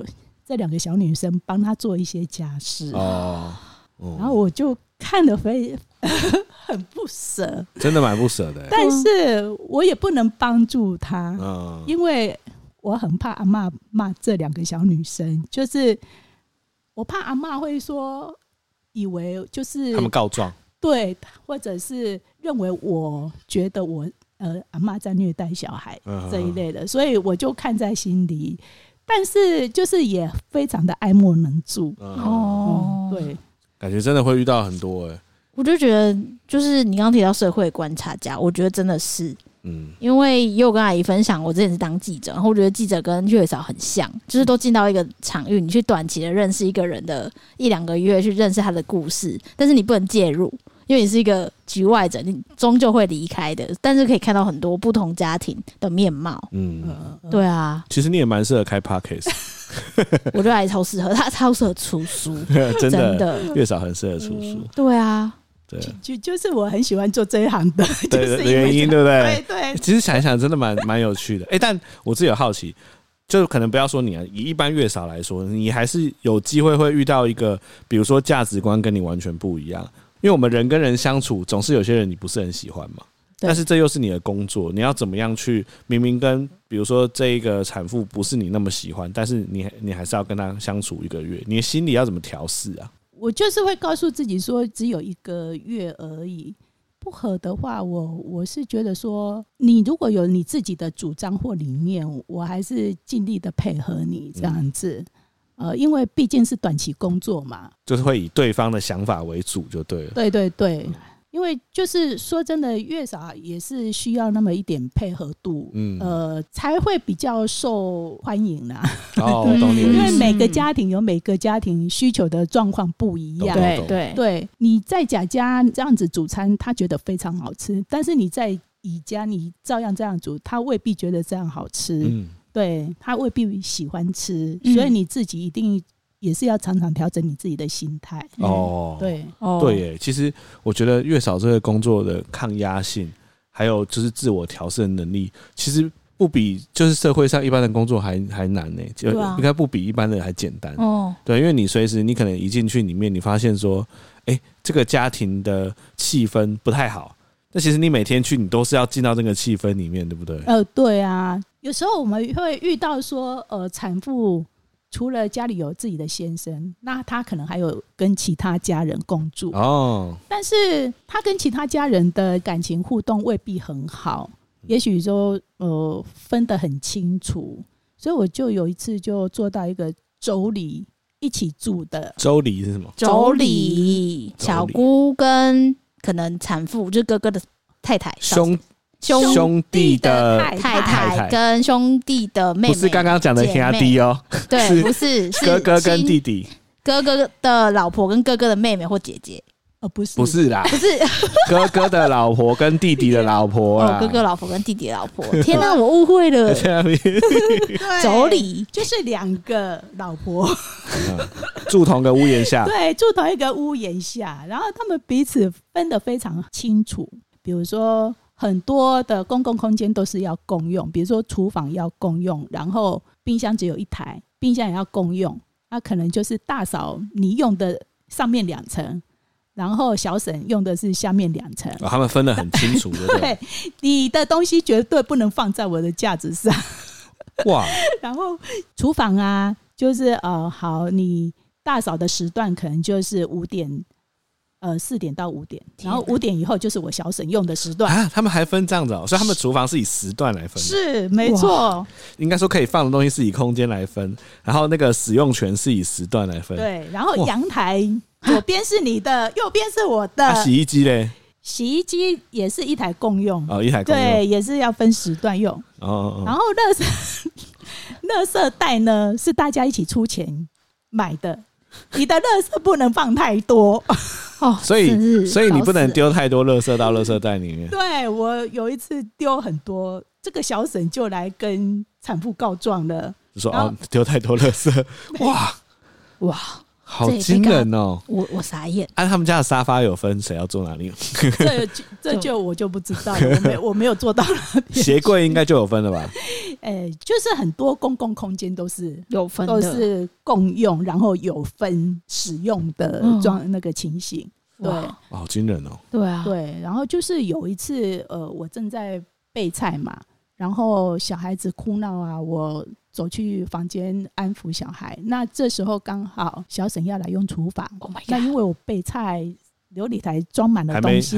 这两个小女生帮她做一些家事哦。哦，然后我就看了非 很不舍，真的蛮不舍的。但是我也不能帮助她，嗯，因为我很怕阿妈骂这两个小女生，就是我怕阿妈会说，以为就是他们告状。对，或者是认为我觉得我呃阿妈在虐待小孩这一类的，所以我就看在心里，但是就是也非常的爱莫能助哦、嗯。对，感觉真的会遇到很多哎、欸。我就觉得，就是你刚刚提到社会观察家，我觉得真的是，嗯，因为也有跟阿姨分享，我之前是当记者，然后我觉得记者跟月嫂很像，就是都进到一个场域，你去短期的认识一个人的一两个月，去认识他的故事，但是你不能介入。因为你是一个局外者，你终究会离开的。但是可以看到很多不同家庭的面貌。嗯，对啊。其实你也蛮适合开 podcast，我觉得还超适合他，超适合出书，真的，真的月嫂很适合出书。对啊，对，就就是我很喜欢做这一行的，对就是原因，对不对？对对。其实想一想，真的蛮 蛮有趣的。哎，但我自己有好奇，就可能不要说你啊，以一般月嫂来说，你还是有机会会遇到一个，比如说价值观跟你完全不一样。因为我们人跟人相处，总是有些人你不是很喜欢嘛。但是这又是你的工作，你要怎么样去？明明跟比如说这一个产妇不是你那么喜欢，但是你你还是要跟她相处一个月，你的心里要怎么调试啊？我就是会告诉自己说，只有一个月而已，不合的话，我我是觉得说，你如果有你自己的主张或理念，我还是尽力的配合你这样子。嗯呃，因为毕竟是短期工作嘛，就是会以对方的想法为主，就对了。对对对，因为就是说真的，月嫂也是需要那么一点配合度，嗯，呃，才会比较受欢迎啦。哦，懂你意思。因为每个家庭有每个家庭需求的状况不一样，对对对。你在甲家这样子煮餐，他觉得非常好吃，但是你在乙家，你照样这样煮，他未必觉得这样好吃。嗯。对，他未必喜欢吃，所以你自己一定也是要常常调整你自己的心态。哦，对，对耶。其实我觉得月嫂这个工作的抗压性，还有就是自我调试的能力，其实不比就是社会上一般的工作还还难呢。就应该不比一般的还简单。哦，对，因为你随时你可能一进去里面，你发现说，哎，这个家庭的气氛不太好。那其实你每天去，你都是要进到这个气氛里面，对不对？呃，对啊。有时候我们会遇到说，呃，产妇除了家里有自己的先生，那她可能还有跟其他家人共住哦。但是她跟其他家人的感情互动未必很好，也许说呃分得很清楚。所以我就有一次就做到一个妯娌一起住的。妯娌是什么？妯娌，小姑跟可能产妇，就是哥哥的太太兄。兄弟的太太。跟兄弟的妹妹，不是刚刚讲的兄弟哦，对，不是哥哥跟弟弟，哥哥的老婆跟哥哥的妹妹或姐姐，哦，不是，不是啦，不是。哥哥的老婆跟弟弟的老婆哦，哥哥老婆跟弟弟的老婆，天哪，我误会了，妯娌 就是两个老婆。住同个屋檐下，对，住同一个屋檐下，然后他们彼此分得非常清楚，比如说。很多的公共空间都是要共用，比如说厨房要共用，然后冰箱只有一台，冰箱也要共用。那可能就是大嫂你用的上面两层，然后小沈用的是下面两层。哦，他们分得很清楚，对不对？对，你的东西绝对不能放在我的架子上。哇！然后厨房啊，就是呃，好，你大嫂的时段可能就是五点。呃，四点到五点，然后五点以后就是我小沈用的时段啊。他们还分这样子哦，所以他们厨房是以时段来分。是，没错。应该说可以放的东西是以空间来分，然后那个使用权是以时段来分。对，然后阳台左边是你的，右边是我的。啊、洗衣机嘞？洗衣机也是一台共用哦，一台共用。对，也是要分时段用。哦，哦，哦。然后垃圾垃圾袋呢，是大家一起出钱买的。你的垃圾不能放太多哦，所以所以你不能丢太多垃圾到垃圾袋里面。对，我有一次丢很多，这个小沈就来跟产妇告状了。就说哦丢太多垃圾，哇哇，好惊人哦！我我傻眼。按、啊、他们家的沙发有分谁要坐哪里？这就 这就我就不知道了，我没我没有坐到那边。鞋柜应该就有分了吧？哎、欸，就是很多公共空间都是有分，都是共用，然后有分使用的装那个情形。嗯、对，好惊人哦！对啊，对。然后就是有一次，呃，我正在备菜嘛，然后小孩子哭闹啊，我。走去房间安抚小孩，那这时候刚好小沈要来用厨房。Oh 那因为我备菜琉璃台装满了东西，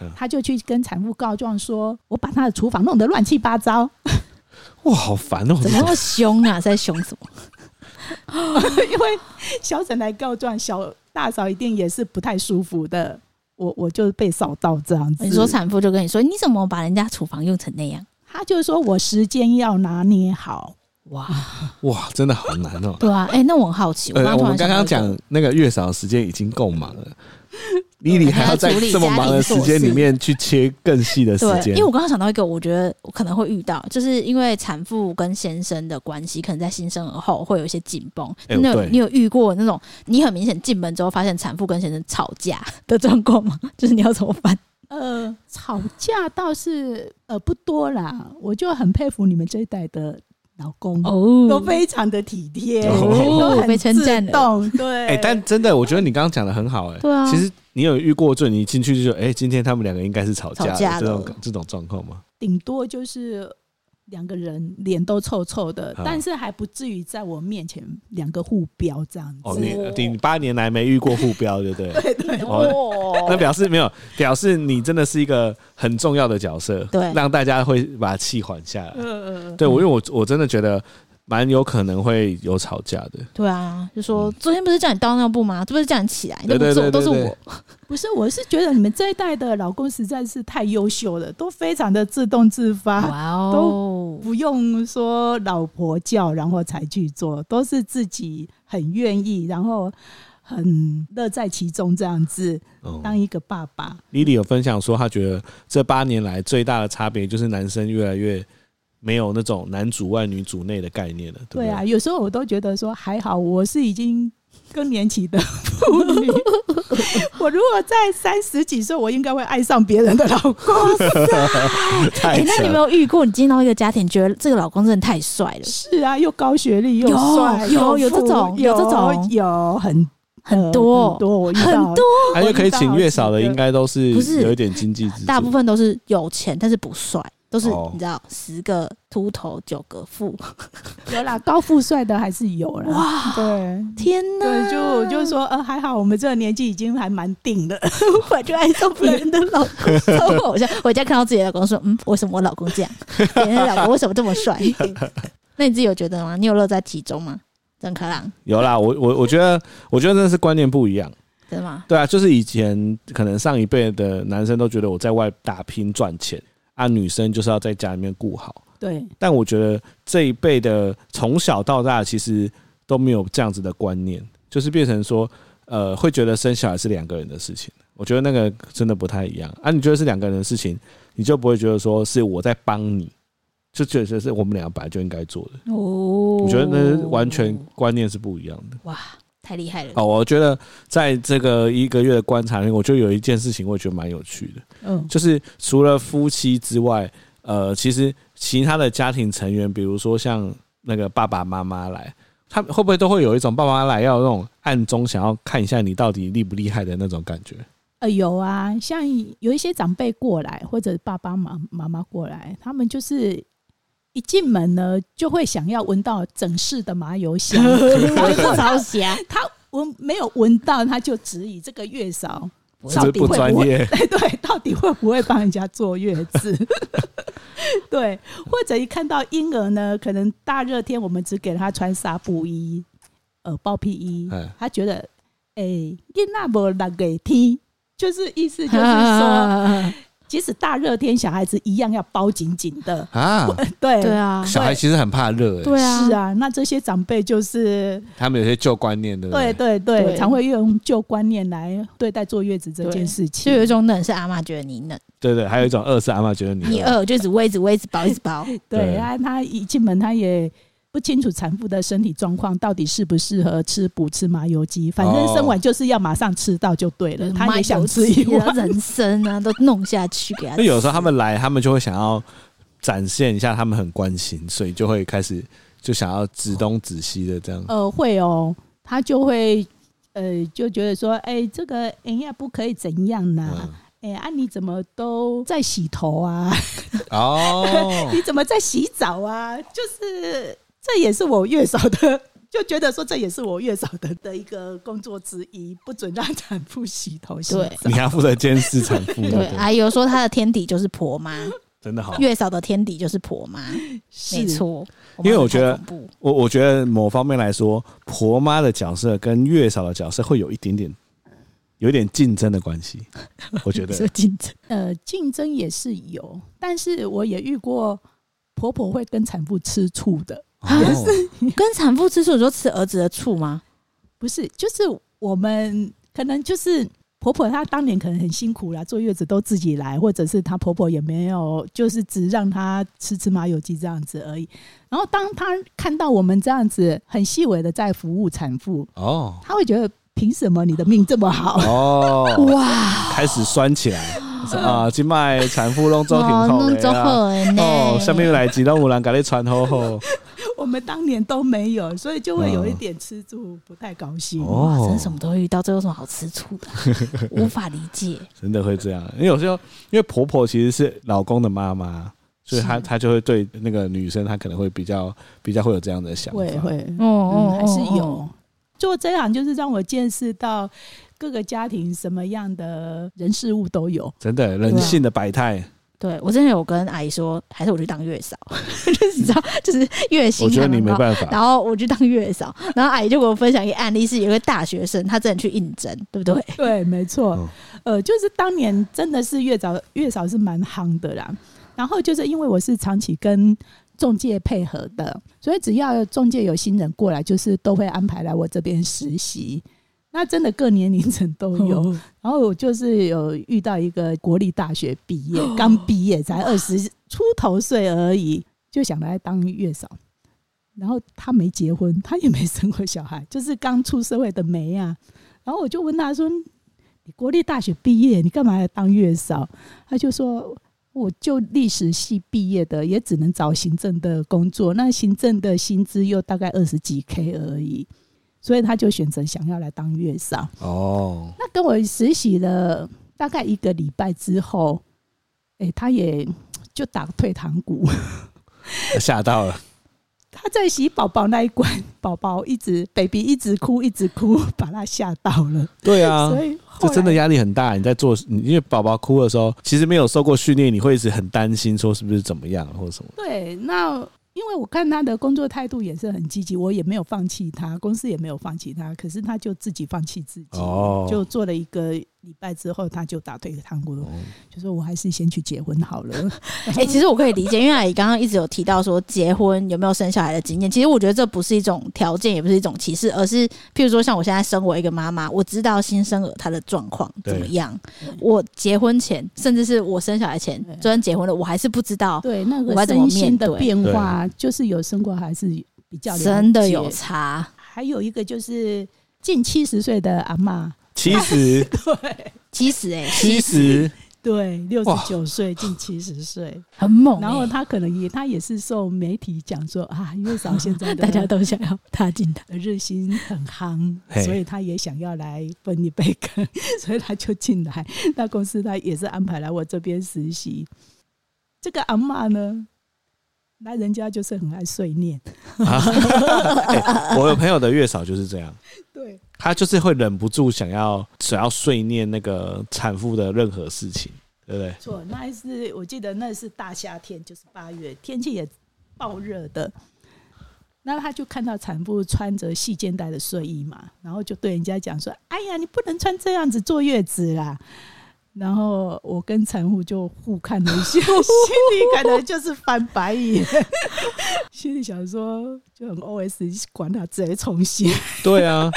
嗯、他就去跟产妇告状说：“我把他的厨房弄得乱七八糟。”哇，好烦哦！怎么那么凶啊？在凶什么？因为小沈来告状，小大嫂一定也是不太舒服的。我我就被扫到这样子。你说产妇就跟你说：“你怎么把人家厨房用成那样？”他就说我时间要拿捏好。哇 哇，真的好难哦！对啊，哎、欸，那我很好奇，我，刚刚我们刚刚讲那个月嫂的时间已经够忙了，你你还要在这么忙的时间里面去切更细的时间？因为我刚刚想到一个，我觉得我可能会遇到，就是因为产妇跟先生的关系，可能在新生儿后会有一些紧绷。欸、你有你有遇过那种你很明显进门之后发现产妇跟先生吵架的状况吗？就是你要怎么办？呃，吵架倒是呃不多啦，我就很佩服你们这一代的。老公哦，都非常的体贴，哦、都很自动。对，哎、欸，但真的，我觉得你刚刚讲的很好、欸，哎，对啊。其实你有遇过，就你进去就说，哎、欸，今天他们两个应该是吵架的，吵架这种这种状况吗？顶多就是。两个人脸都臭臭的，但是还不至于在我面前两个互飙这样子。哦，你你八年来没遇过互飙，对不对？对对。哦，那表示没有，表示你真的是一个很重要的角色，对，让大家会把气缓下来。嗯嗯。对我，因为我我真的觉得。蛮有可能会有吵架的。对啊，就说昨天不是叫你倒尿布吗？这不是叫你起来，你都不做，都是我。不是，我是觉得你们这一代的老公实在是太优秀了，都非常的自动自发，哇哦，都不用说老婆叫，然后才去做，都是自己很愿意，然后很乐在其中这样子。当一个爸爸，Lily 有分享说，她觉得这八年来最大的差别就是男生越来越。没有那种男主外女主内的概念了，对不对？对啊，有时候我都觉得说还好，我是已经更年期的 妇女。我如果在三十几岁，我应该会爱上别人的老公。哎、欸，那你有没有遇过？你进到一个家庭，觉得这个老公真的太帅了？是啊，又高学历又帅，有有这种，有这种，有很很多很多，我遇到很多。还有可以请月嫂的，应该都是不是有一点经济？大部分都是有钱，但是不帅。都是你知道，十个秃头九个富，有啦，高富帅的还是有啦。哇，对，天哪！对，就就是说，呃，还好，我们这个年纪已经还蛮定的，我就爱上别人的老公。我家回家看到自己的老公说，嗯，为什么我老公这样？别人的老公为什么这么帅？那你自己有觉得吗？你有乐在其中吗？郑可朗有啦，我我我觉得，我觉得真的是观念不一样，真的吗？对啊，就是以前可能上一辈的男生都觉得我在外打拼赚钱。啊，女生就是要在家里面顾好。对，但我觉得这一辈的从小到大其实都没有这样子的观念，就是变成说，呃，会觉得生小孩是两个人的事情。我觉得那个真的不太一样啊。你觉得是两个人的事情，你就不会觉得说是我在帮你，就觉得是我们两个本来就应该做的。哦，我觉得那完全观念是不一样的。哇。太厉害了！哦，我觉得在这个一个月的观察里面，我就有一件事情，我觉得蛮有趣的。嗯，就是除了夫妻之外，呃，其实其他的家庭成员，比如说像那个爸爸妈妈来，他会不会都会有一种爸爸妈妈来要那种暗中想要看一下你到底厉不厉害的那种感觉？呃，有啊，像有一些长辈过来，或者爸爸妈妈妈过来，他们就是。一进门呢，就会想要闻到整室的麻油香，超香。他闻没有闻到，他就质疑这个月嫂到底会不会？对 对，到底会不会帮人家坐月子？对，或者一看到婴儿呢，可能大热天我们只给他穿纱布衣、呃包屁衣，他觉得哎，你那无那个天，就是意思就是说。即使大热天，小孩子一样要包紧紧的啊！对对啊，小孩其实很怕热，对啊，是啊。那这些长辈就是他们有些旧观念，对不对？对对对，常会用旧观念来对待坐月子这件事情。就有一种冷是阿妈觉得你冷，对对，还有一种饿是阿妈觉得你你饿，就只喂一直喂一直包一直包。对啊，他一进门他也不清楚产妇的身体状况到底适不适合吃补吃麻油鸡，反正生完就是要马上吃到就对了。他也想吃一碗人参 啊，都弄下去给他。那有时候他们来，他们就会想要展现一下他们很关心，所以就会开始就想要指东指西的这样。呃，会哦，他就会呃就觉得说，哎、欸，这个哎呀不可以怎样呢、啊？哎、啊你怎么都在洗头啊？哦，你怎么在洗澡啊？就是。这也是我月嫂的，就觉得说这也是我月嫂的的一个工作之一，不准让产妇洗头洗澡。对，你要负责监视产妇。对，还有说她的天敌就是婆妈，真的好。月嫂的天敌就是婆妈，没错。因为我觉得，我我觉得某方面来说，婆妈的角色跟月嫂的角色会有一点点，有一点竞争的关系。我觉得竞争，呃，竞争也是有，但是我也遇过婆婆会跟产妇吃醋的。也是 跟产妇吃醋，你说吃儿子的醋吗？不是，就是我们可能就是婆婆她当年可能很辛苦啦，坐月子都自己来，或者是她婆婆也没有，就是只让她吃吃麻油鸡这样子而已。然后当她看到我们这样子很细微的在服务产妇，哦，她会觉得凭什么你的命这么好？哦，哇，开始酸起来。啊，今麦产妇拢做挺好的哦，下面又来几道五郎给你传好好。我们当年都没有，所以就会有一点吃醋，不太高兴。哦，真什么都会遇到，这有什么好吃醋的？无法理解。真的会这样，因为有时候，因为婆婆其实是老公的妈妈，所以她她就会对那个女生，她可能会比较比较会有这样的想法。会会，哦哦，还是有。做这样就是让我见识到。各个家庭什么样的人事物都有，真的人性的百态。对，我之前有跟阿姨说，还是我去当月嫂，就是你知道，就是月薪。我觉得你没办法。然后我去当月嫂，然后阿姨就给我分享一个案例，是有个大学生，他真的去应征，对不对？对，没错。呃，就是当年真的是月嫂，月嫂是蛮夯的啦。然后就是因为我是长期跟中介配合的，所以只要中介有新人过来，就是都会安排来我这边实习。那真的各年龄层都有，然后我就是有遇到一个国立大学毕业，刚毕业才二十出头岁而已，就想来当月嫂。然后他没结婚，他也没生过小孩，就是刚出社会的妹啊。然后我就问他说：“你国立大学毕业，你干嘛要当月嫂？”他就说：“我就历史系毕业的，也只能找行政的工作，那行政的薪资又大概二十几 K 而已。”所以他就选择想要来当月嫂哦。那跟我实习了大概一个礼拜之后，哎，他也就打退堂鼓，吓到了。他在洗宝宝那一关，宝宝一直 baby 一直哭一直哭，把他吓到了。对啊，所以这真的压力很大。你在做，因为宝宝哭的时候，其实没有受过训练，你会一直很担心，说是不是怎么样或者什么。对，那。因为我看他的工作态度也是很积极，我也没有放弃他，公司也没有放弃他，可是他就自己放弃自己，就做了一个礼拜之后，他就打退堂鼓了，就说我还是先去结婚好了。哎、欸，其实我可以理解，因为阿姨刚刚一直有提到说结婚有没有生小孩的经验，其实我觉得这不是一种条件，也不是一种歧视，而是譬如说像我现在身为一个妈妈，我知道新生儿他的状况怎么样，我结婚前甚至是我生小孩前，就算结婚了，我还是不知道对那个身心的变化。就是有生过还是比较真的有差，还有一个就是近七十岁的阿嬷，七十。对。七十哎七十。对六十九岁近七十岁。很猛，然后他可能也他也是受媒体讲说啊，月嫂现在 大家都想要踏进的。日薪很夯，所以他也想要来分一杯羹，所以他就进来。那公司他也是安排来我这边实习。这个阿嬷呢？那人家就是很爱碎念、啊欸。我有朋友的月嫂就是这样，对，他就是会忍不住想要想要碎念那个产妇的任何事情，对不对？错，那一次我记得那是大夏天，就是八月，天气也爆热的。那他就看到产妇穿着细肩带的睡衣嘛，然后就对人家讲说：“哎呀，你不能穿这样子坐月子啦。”然后我跟产妇就互看了一下，心里可能就是翻白眼，心里想说就很 OS，管他直接重新。对啊，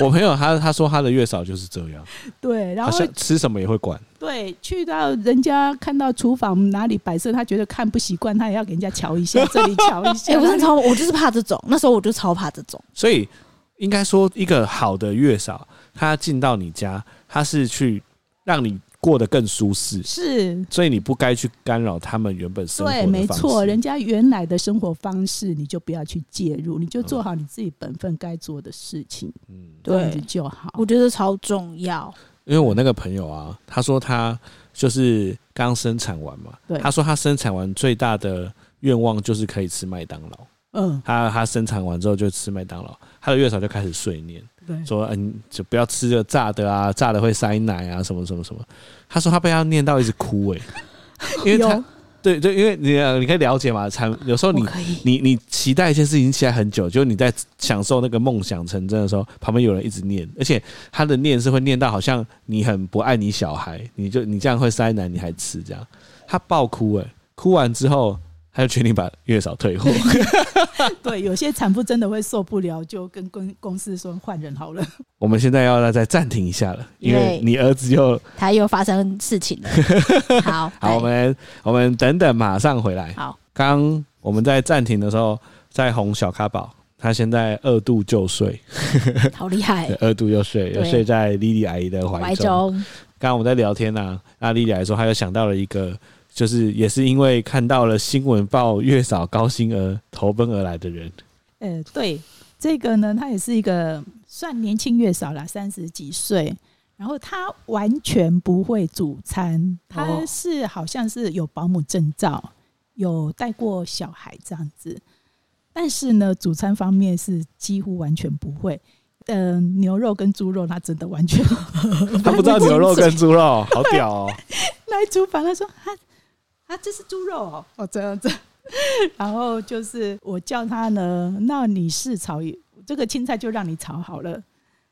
我朋友他他说他的月嫂就是这样，对，然后吃什么也会管。对，去到人家看到厨房哪里摆设，他觉得看不习惯，他也要给人家瞧一下，这里瞧一下。哎、欸，我真超，我就是怕这种，那时候我就超怕这种。所以应该说，一个好的月嫂，他进到你家，他是去让你。过得更舒适，是，所以你不该去干扰他们原本生活的方式。对，没错，人家原来的生活方式，你就不要去介入，你就做好你自己本分该做的事情，嗯，对，就好。我觉得超重要。因为我那个朋友啊，他说他就是刚生产完嘛，对，他说他生产完最大的愿望就是可以吃麦当劳。嗯，他他生产完之后就吃麦当劳，他的月嫂就开始碎念。说嗯，就不要吃这炸的啊，炸的会塞奶啊，什么什么什么。他说他被他念到一直哭哎、欸，因为他对对，因为你你可以了解嘛，产有时候你你你期待一件事情期待很久，就是你在享受那个梦想成真的时候，旁边有人一直念，而且他的念是会念到好像你很不爱你小孩，你就你这样会塞奶你还吃这样，他爆哭哎、欸，哭完之后。他就决定把月嫂退货。对，有些产妇真的会受不了，就跟公公司说换人好了。我们现在要再暂停一下了，因为你儿子又 他又发生事情了。好，好，我们我们等等马上回来。好，刚我们在暂停的时候在哄小咖宝，他现在二度就睡，好厉害，二度又睡，又睡在莉莉阿姨的怀中。刚刚我们在聊天呢、啊，那莉莉来说，他又想到了一个。就是也是因为看到了新闻报月嫂高薪而投奔而来的人。呃，对，这个呢，他也是一个算年轻月嫂啦，三十几岁。然后他完全不会煮餐，他是好像是有保姆证照，有带过小孩这样子。但是呢，煮餐方面是几乎完全不会。嗯、呃，牛肉跟猪肉他真的完全，他不知道牛肉跟猪肉，好屌哦！来厨房，他说他。啊，这是猪肉哦，哦这样子，然后就是我叫他呢，那你是炒这个青菜就让你炒好了。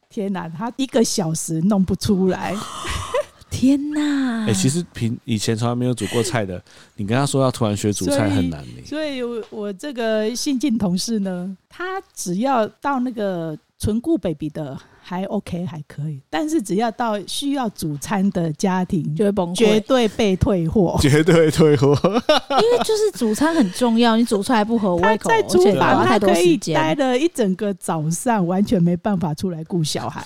天哪，他一个小时弄不出来，天哪！哎、欸，其实平以前从来没有煮过菜的，你跟他说要突然学煮菜很难。所以，我我这个新进同事呢，他只要到那个纯固 baby 的。还 OK，还可以，但是只要到需要煮餐的家庭，就会崩溃，绝对被退货，绝对退货。因为就是煮餐很重要，你煮出来不合胃口，在厨房他可以待了一整个早上，完全没办法出来顾小孩。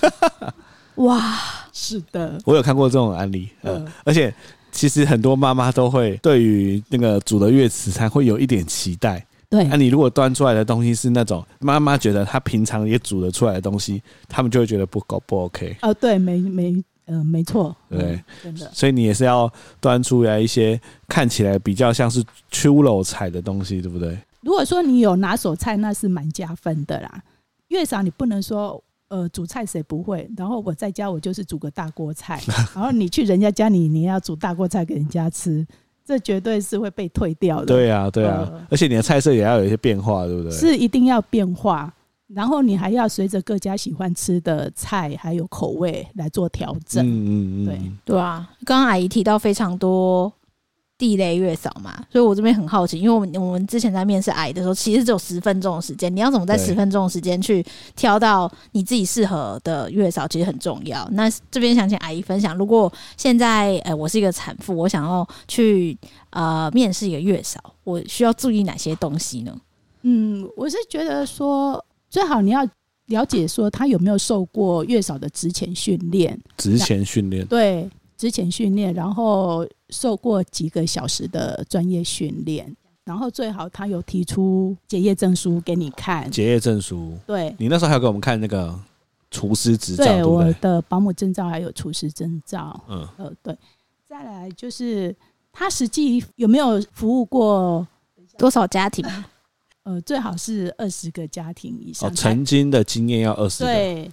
哇，是的，我有看过这种案例，嗯，而且其实很多妈妈都会对于那个煮的月子餐会有一点期待。对，那、啊、你如果端出来的东西是那种妈妈觉得她平常也煮得出来的东西，他们就会觉得不够不 OK。哦，对，没没，呃，没错，对、嗯，真的。所以你也是要端出来一些看起来比较像是出肉菜的东西，对不对？如果说你有拿手菜，那是蛮加分的啦。月嫂你不能说，呃，煮菜谁不会？然后我在家我就是煮个大锅菜，然后你去人家家里，你要煮大锅菜给人家吃。这绝对是会被退掉的。对啊，对啊，而且你的菜色也要有一些变化，对不对？是一定要变化，然后你还要随着各家喜欢吃的菜还有口味来做调整。嗯嗯嗯，对对啊。刚刚阿姨提到非常多。地雷月嫂嘛，所以我这边很好奇，因为我们我们之前在面试阿姨的时候，其实只有十分钟的时间，你要怎么在十分钟的时间去挑到你自己适合的月嫂，其实很重要。那这边想请阿姨分享，如果现在呃我是一个产妇，我想要去呃面试一个月嫂，我需要注意哪些东西呢？嗯，我是觉得说最好你要了解说他有没有受过月嫂的职前训练，职前训练对。之前训练，然后受过几个小时的专业训练，然后最好他有提出结业证书给你看。结业证书，对，你那时候还有给我们看那个厨师执照，对，对，对，我的保姆证照还有厨师证照。嗯，呃，对。再来就是他实际有没有服务过多少家庭？呃，最好是二十个家庭以上。哦，曾经的经验要二十个。对。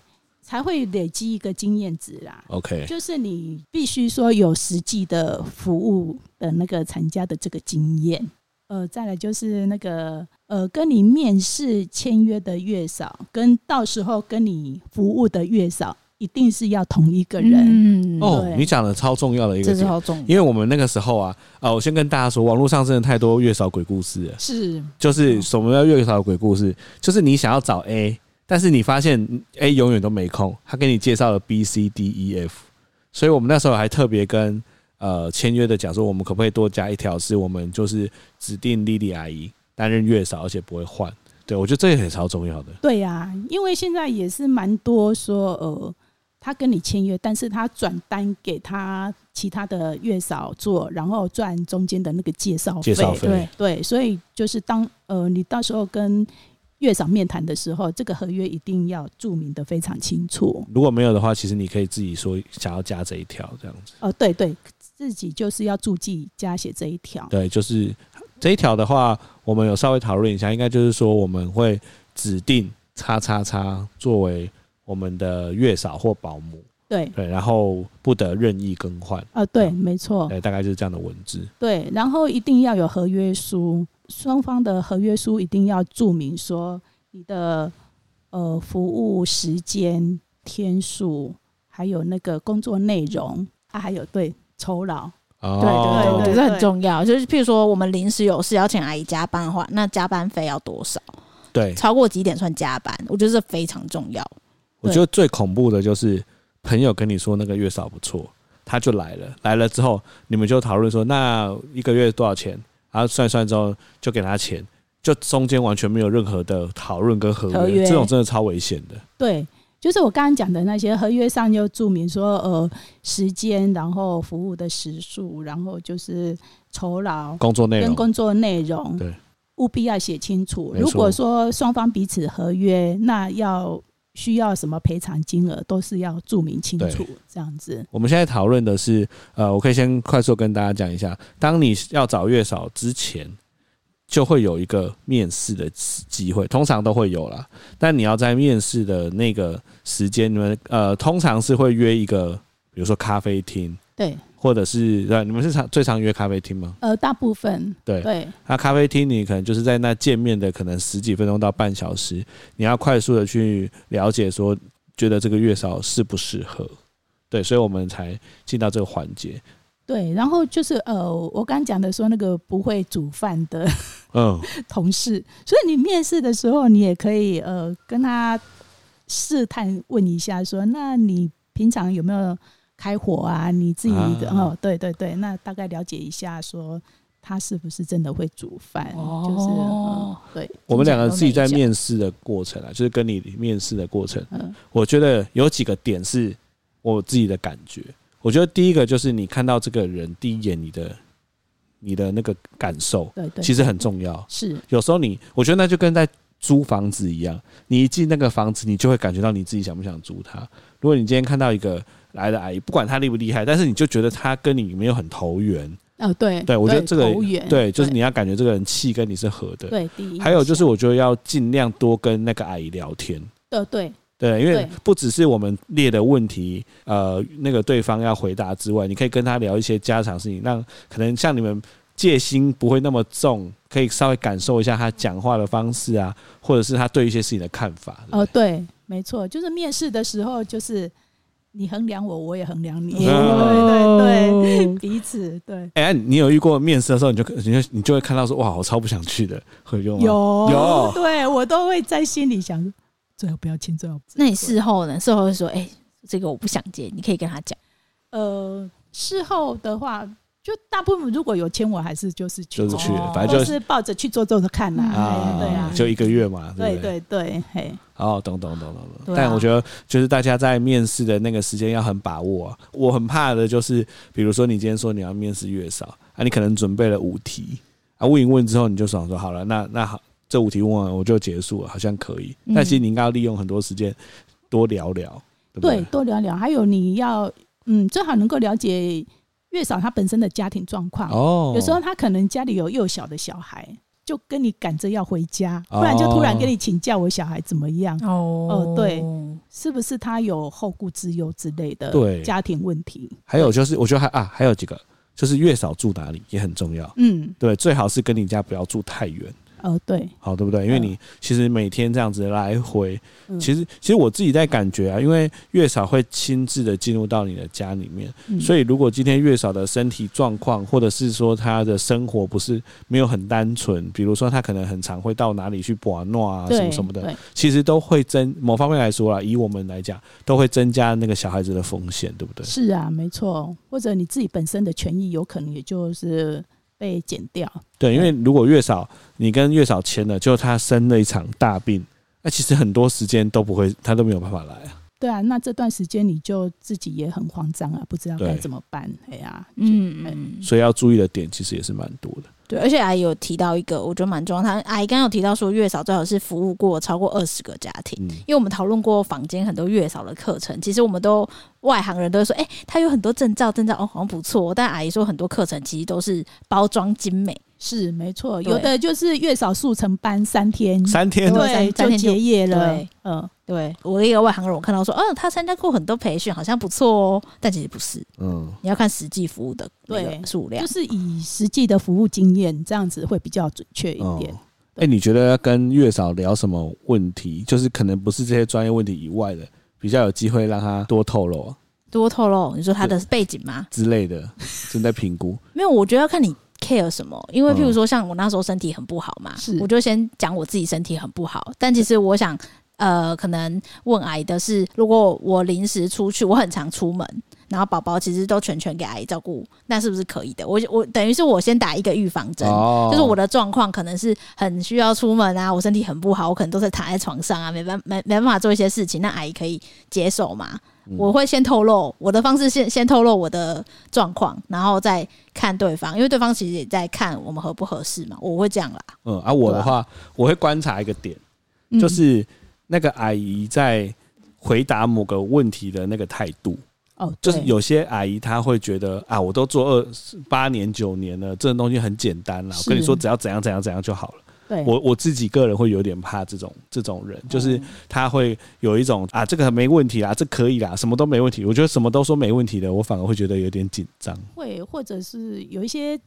才会累积一个经验值啦。OK，就是你必须说有实际的服务的那个产家的这个经验。呃，再来就是那个呃，跟你面试签约的月嫂，跟到时候跟你服务的月嫂，一定是要同一个人。嗯，哦，你讲的超重要的一个，这超重要。因为我们那个时候啊，啊，我先跟大家说，网络上真的太多月嫂鬼故事了。是，就是什么叫月嫂鬼故事？就是你想要找 A。但是你发现 A 永远都没空，他给你介绍了 B、C、D、E、F，所以我们那时候还特别跟呃签约的讲说，我们可不可以多加一条，是我们就是指定莉莉阿姨担任月嫂，而且不会换。对，我觉得这也很超重要的。对呀、啊，因为现在也是蛮多说，呃，他跟你签约，但是他转单给他其他的月嫂做，然后赚中间的那个介绍费。介绍费，对对，所以就是当呃你到时候跟月嫂面谈的时候，这个合约一定要注明的非常清楚。如果没有的话，其实你可以自己说想要加这一条这样子。哦、呃，对对，自己就是要注记加写这一条。对，就是。这一条的话，我们有稍微讨论一下，应该就是说我们会指定叉叉叉作为我们的月嫂或保姆，对对，然后不得任意更换。啊，对，没错，对，大概就是这样的文字。对，然后一定要有合约书，双方的合约书一定要注明说你的呃服务时间、天数，还有那个工作内容，啊，还有对酬劳。对对对，我觉得很重要。就是譬如说，我们临时有事要请阿姨加班的话，那加班费要多少？对，超过几点算加班？我觉得这非常重要。我觉得最恐怖的就是朋友跟你说那个月嫂不错，他就来了，来了之后你们就讨论说，那一个月多少钱？然后算算之后就给他钱，就中间完全没有任何的讨论跟合约，合约，这种真的超危险的。对。就是我刚刚讲的那些合约上就注明说，呃，时间，然后服务的时数，然后就是酬劳、工作内容跟工作内容，对，务必要写清楚。如果说双方彼此合约，那要需要什么赔偿金额，都是要注明清楚。这样子。我们现在讨论的是，呃，我可以先快速跟大家讲一下，当你要找月嫂之前。就会有一个面试的机会，通常都会有啦。但你要在面试的那个时间，你们呃，通常是会约一个，比如说咖啡厅，对，或者是对，你们是常最常约咖啡厅吗？呃，大部分对对。那咖啡厅你可能就是在那见面的可能十几分钟到半小时，你要快速的去了解说，觉得这个月嫂适不适合，对，所以我们才进到这个环节。对，然后就是呃，我刚讲的说那个不会煮饭的嗯 同事，所以你面试的时候，你也可以呃跟他试探问一下说，说那你平常有没有开火啊？你自己的、啊、哦，对对对，那大概了解一下，说他是不是真的会煮饭？哦、就是、嗯、对。我们两个自己在面试的过程啊，就是跟你面试的过程，嗯，我觉得有几个点是我自己的感觉。我觉得第一个就是你看到这个人第一眼，你的你的那个感受，对对，其实很重要。是有时候你，我觉得那就跟在租房子一样，你一进那个房子，你就会感觉到你自己想不想租它。如果你今天看到一个来的阿姨，不管她厉不厉害，但是你就觉得她跟你没有很投缘。哦，对，对我觉得这个对，就是你要感觉这个人气跟你是合的。对，第一。还有就是，我觉得要尽量多跟那个阿姨聊天。对对。对，因为不只是我们列的问题，呃，那个对方要回答之外，你可以跟他聊一些家常事情，让可能像你们戒心不会那么重，可以稍微感受一下他讲话的方式啊，或者是他对一些事情的看法。哦，对，没错，就是面试的时候，就是你衡量我，我也衡量你，哦、对 对对，彼此对。哎，你有遇过面试的时候，你就你就你就会看到说，哇，我超不想去的，会有？有有，对我都会在心里想。最好不要签，最好。那你事后呢？事后会说：“哎、欸，这个我不想接。”你可以跟他讲。呃，事后的话，就大部分如果有签，我还是就是去，就是去，反正就是抱着去做做的看呐。啊，对啊，就一个月嘛。对对对，嘿。哦，懂懂懂懂懂。但我觉得，就是大家在面试的那个时间要很把握。我很怕的就是，比如说你今天说你要面试月嫂啊，你可能准备了五题啊，问一问之后你就想说好了，那那好。这五题问完我就结束了，好像可以。但其实你应该要利用很多时间多聊聊，对不对？对，多聊聊。还有你要嗯，最好能够了解月嫂她本身的家庭状况。哦，有时候她可能家里有幼小的小孩，就跟你赶着要回家，不然就突然跟你请假，我小孩怎么样？哦，哦，对，是不是她有后顾之忧之类的？对，家庭问题。还有就是，我觉得还啊，还有几个，就是月嫂住哪里也很重要。嗯，对，最好是跟你家不要住太远。哦，对，好，对不对？因为你其实每天这样子来回，嗯、其实其实我自己在感觉啊，因为月嫂会亲自的进入到你的家里面，嗯、所以如果今天月嫂的身体状况，或者是说她的生活不是没有很单纯，比如说她可能很常会到哪里去玩闹啊，什么什么的，其实都会增某方面来说啦，以我们来讲，都会增加那个小孩子的风险，对不对？是啊，没错，或者你自己本身的权益有可能也就是。被剪掉，对，因为如果月嫂你跟月嫂签了，就他生了一场大病，那其实很多时间都不会，他都没有办法来啊。对啊，那这段时间你就自己也很慌张啊，不知道该怎么办。哎呀，嗯嗯，所以要注意的点其实也是蛮多的。对，而且阿姨有提到一个，我觉得蛮重要。她阿姨刚刚有提到说，月嫂最好是服务过超过二十个家庭，嗯、因为我们讨论过坊间很多月嫂的课程，其实我们都外行人都会说，哎、欸，他有很多证照，证照哦好像不错。但阿姨说很多课程其实都是包装精美。是没错，有的就是月嫂速成班三天，三天对，就结业了。对，嗯，对我一个外行人，我看到说，嗯、哦，他参加过很多培训，好像不错哦，但其实不是，嗯，你要看实际服务的对数量，就是以实际的服务经验这样子会比较准确一点。哎、你觉得要跟月嫂聊什么问题？就是可能不是这些专业问题以外的，比较有机会让他多透露，多透露？你说他的背景吗？之类的，正在评估。没有，我觉得要看你。care 什么？因为譬如说，像我那时候身体很不好嘛，嗯、我就先讲我自己身体很不好。但其实我想，呃，可能问阿姨的是，如果我临时出去，我很常出门，然后宝宝其实都全权给阿姨照顾，那是不是可以的？我我等于是我先打一个预防针，哦、就是我的状况可能是很需要出门啊，我身体很不好，我可能都是躺在床上啊，没办没没办法做一些事情，那阿姨可以接受吗？我会先透露我的方式先，先先透露我的状况，然后再看对方，因为对方其实也在看我们合不合适嘛。我会这样啦。嗯，而、啊、我的话，啊、我会观察一个点，就是那个阿姨在回答某个问题的那个态度。哦，就是有些阿姨她会觉得啊，我都做二八年九年了，这种东西很简单啦。我跟你说，只要怎样怎样怎样就好了。对我我自己个人会有点怕这种这种人，就是他会有一种啊，这个没问题啦，这可以啦，什么都没问题。我觉得什么都说没问题的，我反而会觉得有点紧张。会，或者是有一些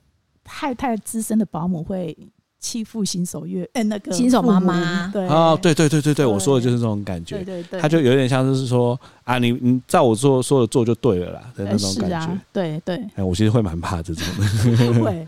太太资深的保姆会欺负新手月，哎，那个新手妈妈，对哦，对对对对对，我说的就是这种感觉。对对对，他就有点像是说啊，你你照我做说的做就对了啦的那种感觉。对对，哎，我其实会蛮怕这种的。会，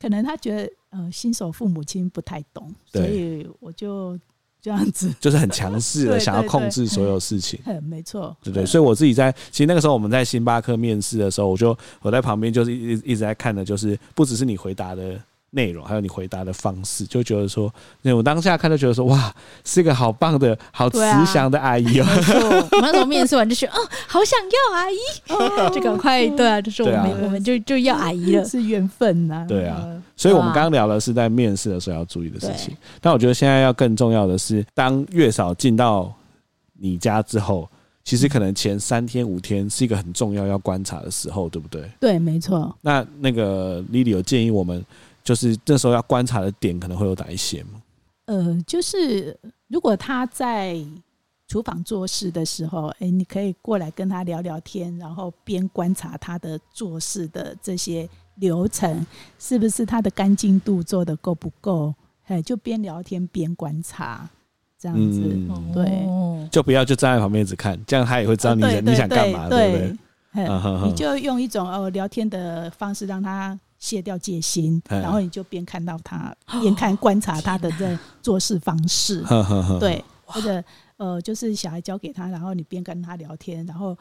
可能他觉得。呃，新手父母亲不太懂，对所以我就这样子，就是很强势的想要控制所有事情。嗯，没错，对对，所以我自己在其实那个时候我们在星巴克面试的时候，我就我在旁边就是一一直在看的，就是不只是你回答的。内容还有你回答的方式，就觉得说，那我当下看到觉得说，哇，是一个好棒的好慈祥的阿姨哦、喔。没错，我们那时候面试完就觉得，哦，好想要阿姨，哦、就赶快对啊，就是我们、啊、我们就就要阿姨了，是缘分呐。对啊，所以我们刚刚聊的是在面试的时候要注意的事情，但我觉得现在要更重要的是，当月嫂进到你家之后，其实可能前三天五天是一个很重要要观察的时候，对不对？对，没错。那那个 Lily 有建议我们。就是这时候要观察的点可能会有哪一些吗？呃，就是如果他在厨房做事的时候，哎，你可以过来跟他聊聊天，然后边观察他的做事的这些流程，是不是他的干净度做的够不够？哎，就边聊天边观察，这样子，嗯、对，就不要就站在旁边一直看，这样他也会知道你你想干嘛，对不对？你就用一种哦聊天的方式让他。卸掉戒心，然后你就边看到他，边看观察他的这做事方式，对，或者呃，就是小孩交给他，然后你边跟他聊天，然后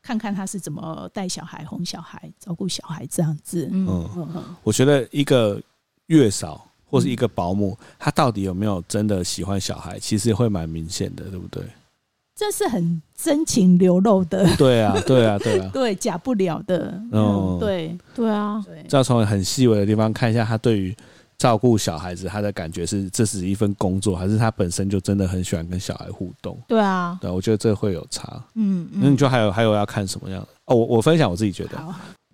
看看他是怎么带小孩、哄小孩、照顾小孩这样子。嗯。嗯，我觉得一个月嫂或是一个保姆，他到底有没有真的喜欢小孩，其实会蛮明显的，对不对？这是很真情流露的，对啊，对啊，对啊，对，假不了的，嗯，对，对啊，对，要从很细微的地方看一下他对于照顾小孩子他的感觉是，这是一份工作，还是他本身就真的很喜欢跟小孩互动？对啊，对，我觉得这会有差，嗯，那你就还有还有要看什么样？的？哦，我我分享我自己觉得，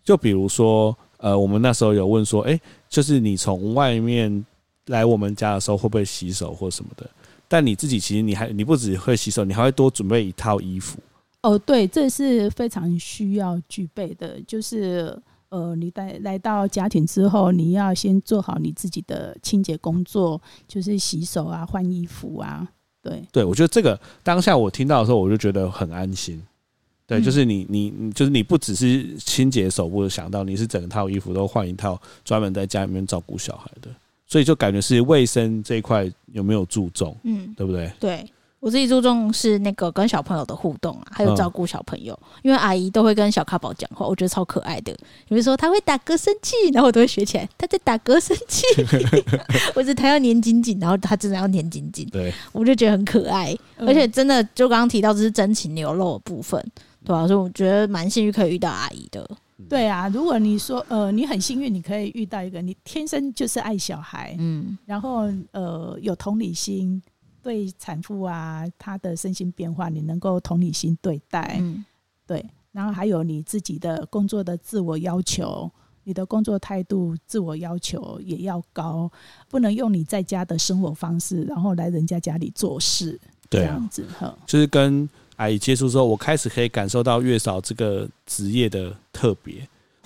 就比如说，呃，我们那时候有问说，哎，就是你从外面来我们家的时候会不会洗手或什么的？但你自己其实你还你不只会洗手，你还会多准备一套衣服。哦，对，这是非常需要具备的。就是呃，你带来到家庭之后，你要先做好你自己的清洁工作，就是洗手啊、换衣服啊。对，对我觉得这个当下我听到的时候，我就觉得很安心。对，嗯、就是你你你，就是你不只是清洁手部想到，你是整套衣服都换一套，专门在家里面照顾小孩的，所以就感觉是卫生这一块有没有注重？嗯，对不对？对。我自己注重是那个跟小朋友的互动啊，还有照顾小朋友，嗯、因为阿姨都会跟小咖宝讲话，我觉得超可爱的。比如说他会打嗝生气，然后我都会学起来，他在打嗝生气，或者他要黏紧紧，然后他真的要黏紧紧，对，我就觉得很可爱。嗯、而且真的就刚刚提到这是真情流露的部分，对啊，所以我觉得蛮幸运可以遇到阿姨的。对啊，如果你说呃你很幸运，你可以遇到一个你天生就是爱小孩，嗯，然后呃有同理心。对产妇啊，她的身心变化，你能够同理心对待，嗯、对，然后还有你自己的工作的自我要求，你的工作态度自我要求也要高，不能用你在家的生活方式，然后来人家家里做事，对啊，这样子哈。就是跟阿姨接触之后，我开始可以感受到月嫂这个职业的特别。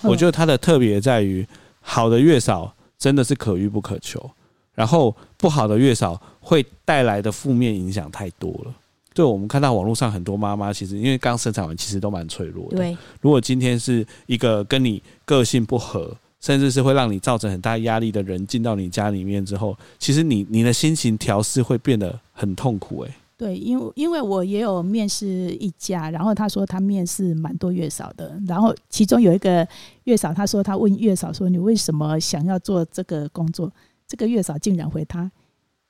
我觉得它的特别在于，好的月嫂真的是可遇不可求。然后不好的月嫂会带来的负面影响太多了。对，我们看到网络上很多妈妈，其实因为刚生产完，其实都蛮脆弱的。对，如果今天是一个跟你个性不合，甚至是会让你造成很大压力的人进到你家里面之后，其实你你的心情调试会变得很痛苦。哎，对，因为因为我也有面试一家，然后他说他面试蛮多月嫂的，然后其中有一个月嫂，他说他问月嫂说，你为什么想要做这个工作？这个月嫂竟然回他，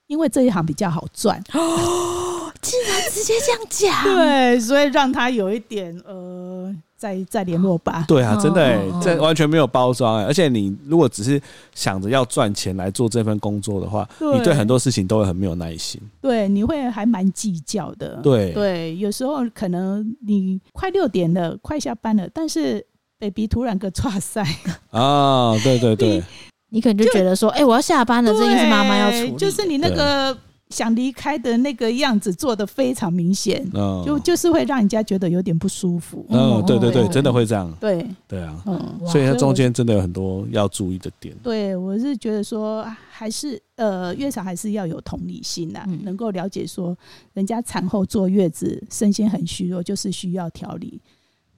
因为这一行比较好赚哦，竟然直接这样讲，对，所以让他有一点呃，再再联络吧。对啊，真的哎，这完全没有包装哎，而且你如果只是想着要赚钱来做这份工作的话，对。你对很多事情都会很没有耐心，对，你会还蛮计较的，对。对，有时候可能你快六点了，快下班了，但是 baby 突然个剉赛 啊，对对对。你可能就觉得说，哎、欸，我要下班了，这应该是妈妈要处理。就是你那个想离开的那个样子做的非常明显，嗯、就就是会让人家觉得有点不舒服。嗯，对对对，对真的会这样。对对啊，嗯，所以它中间真的有很多要注意的点。对，我是觉得说，还是呃，月嫂还是要有同理心呐，嗯、能够了解说，人家产后坐月子，身心很虚弱，就是需要调理。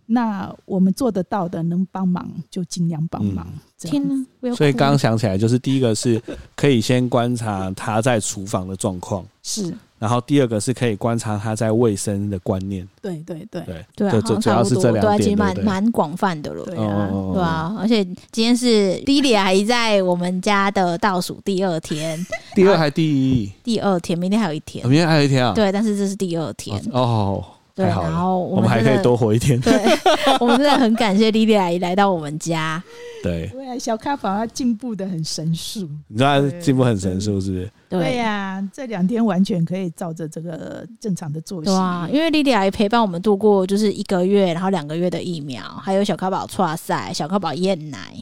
那我们做得到的，能帮忙就尽量帮忙。天哪！所以刚刚想起来，就是第一个是可以先观察他在厨房的状况，是。然后第二个是可以观察他在卫生的观念。对对对对对啊，主要是这两点，其实蛮蛮广泛的了。对啊，对啊。而且今天是 Lily 还在我们家的倒数第二天，第二还第一？第二天，明天还有一天，明天还有一天啊？对，但是这是第二天哦。对，然后我们还可以多活一天。对，我们真的很感谢莉莉阿姨来到我们家。对，小咖宝他进步的很神速，你知道他进步很神速是不是？对呀，这两天完全可以照着这个正常的作息。对啊，因为莉莉阿姨陪伴我们度过就是一个月，然后两个月的疫苗，还有小咖宝剉赛，小咖宝厌奶。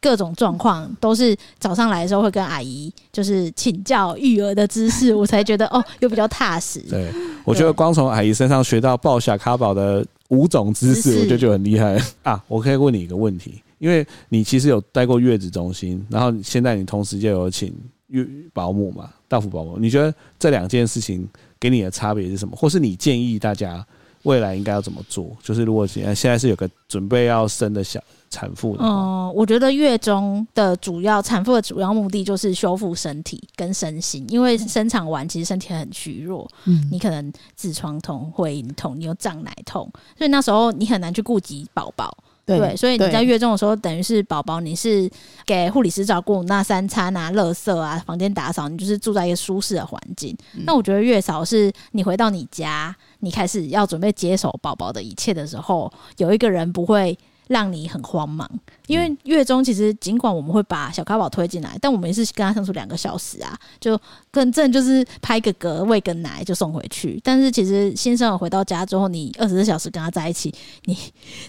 各种状况都是早上来的时候会跟阿姨就是请教育儿的知识，我才觉得哦，又比较踏实。对，我觉得光从阿姨身上学到抱小咖宝的五种知识，我觉得就很厉害 啊！我可以问你一个问题，因为你其实有待过月子中心，然后现在你同时就有请月保姆嘛，大福保姆，你觉得这两件事情给你的差别是什么？或是你建议大家未来应该要怎么做？就是如果现在现在是有个准备要生的小。产妇嗯，我觉得月中的主要产妇的主要目的就是修复身体跟身心，因为生产完其实身体很虚弱，嗯，你可能痔疮痛、会阴痛，你有胀奶痛，所以那时候你很难去顾及宝宝，对，对，所以你在月中的时候，等于是宝宝你是给护理师照顾，那三餐啊、垃圾啊、房间打扫，你就是住在一个舒适的环境。嗯、那我觉得月嫂是你回到你家，你开始要准备接手宝宝的一切的时候，有一个人不会。让你很慌忙，因为月中其实尽管我们会把小咖宝推进来，但我们也是跟他相处两个小时啊，就更正就是拍个嗝、喂个奶就送回去。但是其实新生儿回到家之后，你二十四小时跟他在一起，你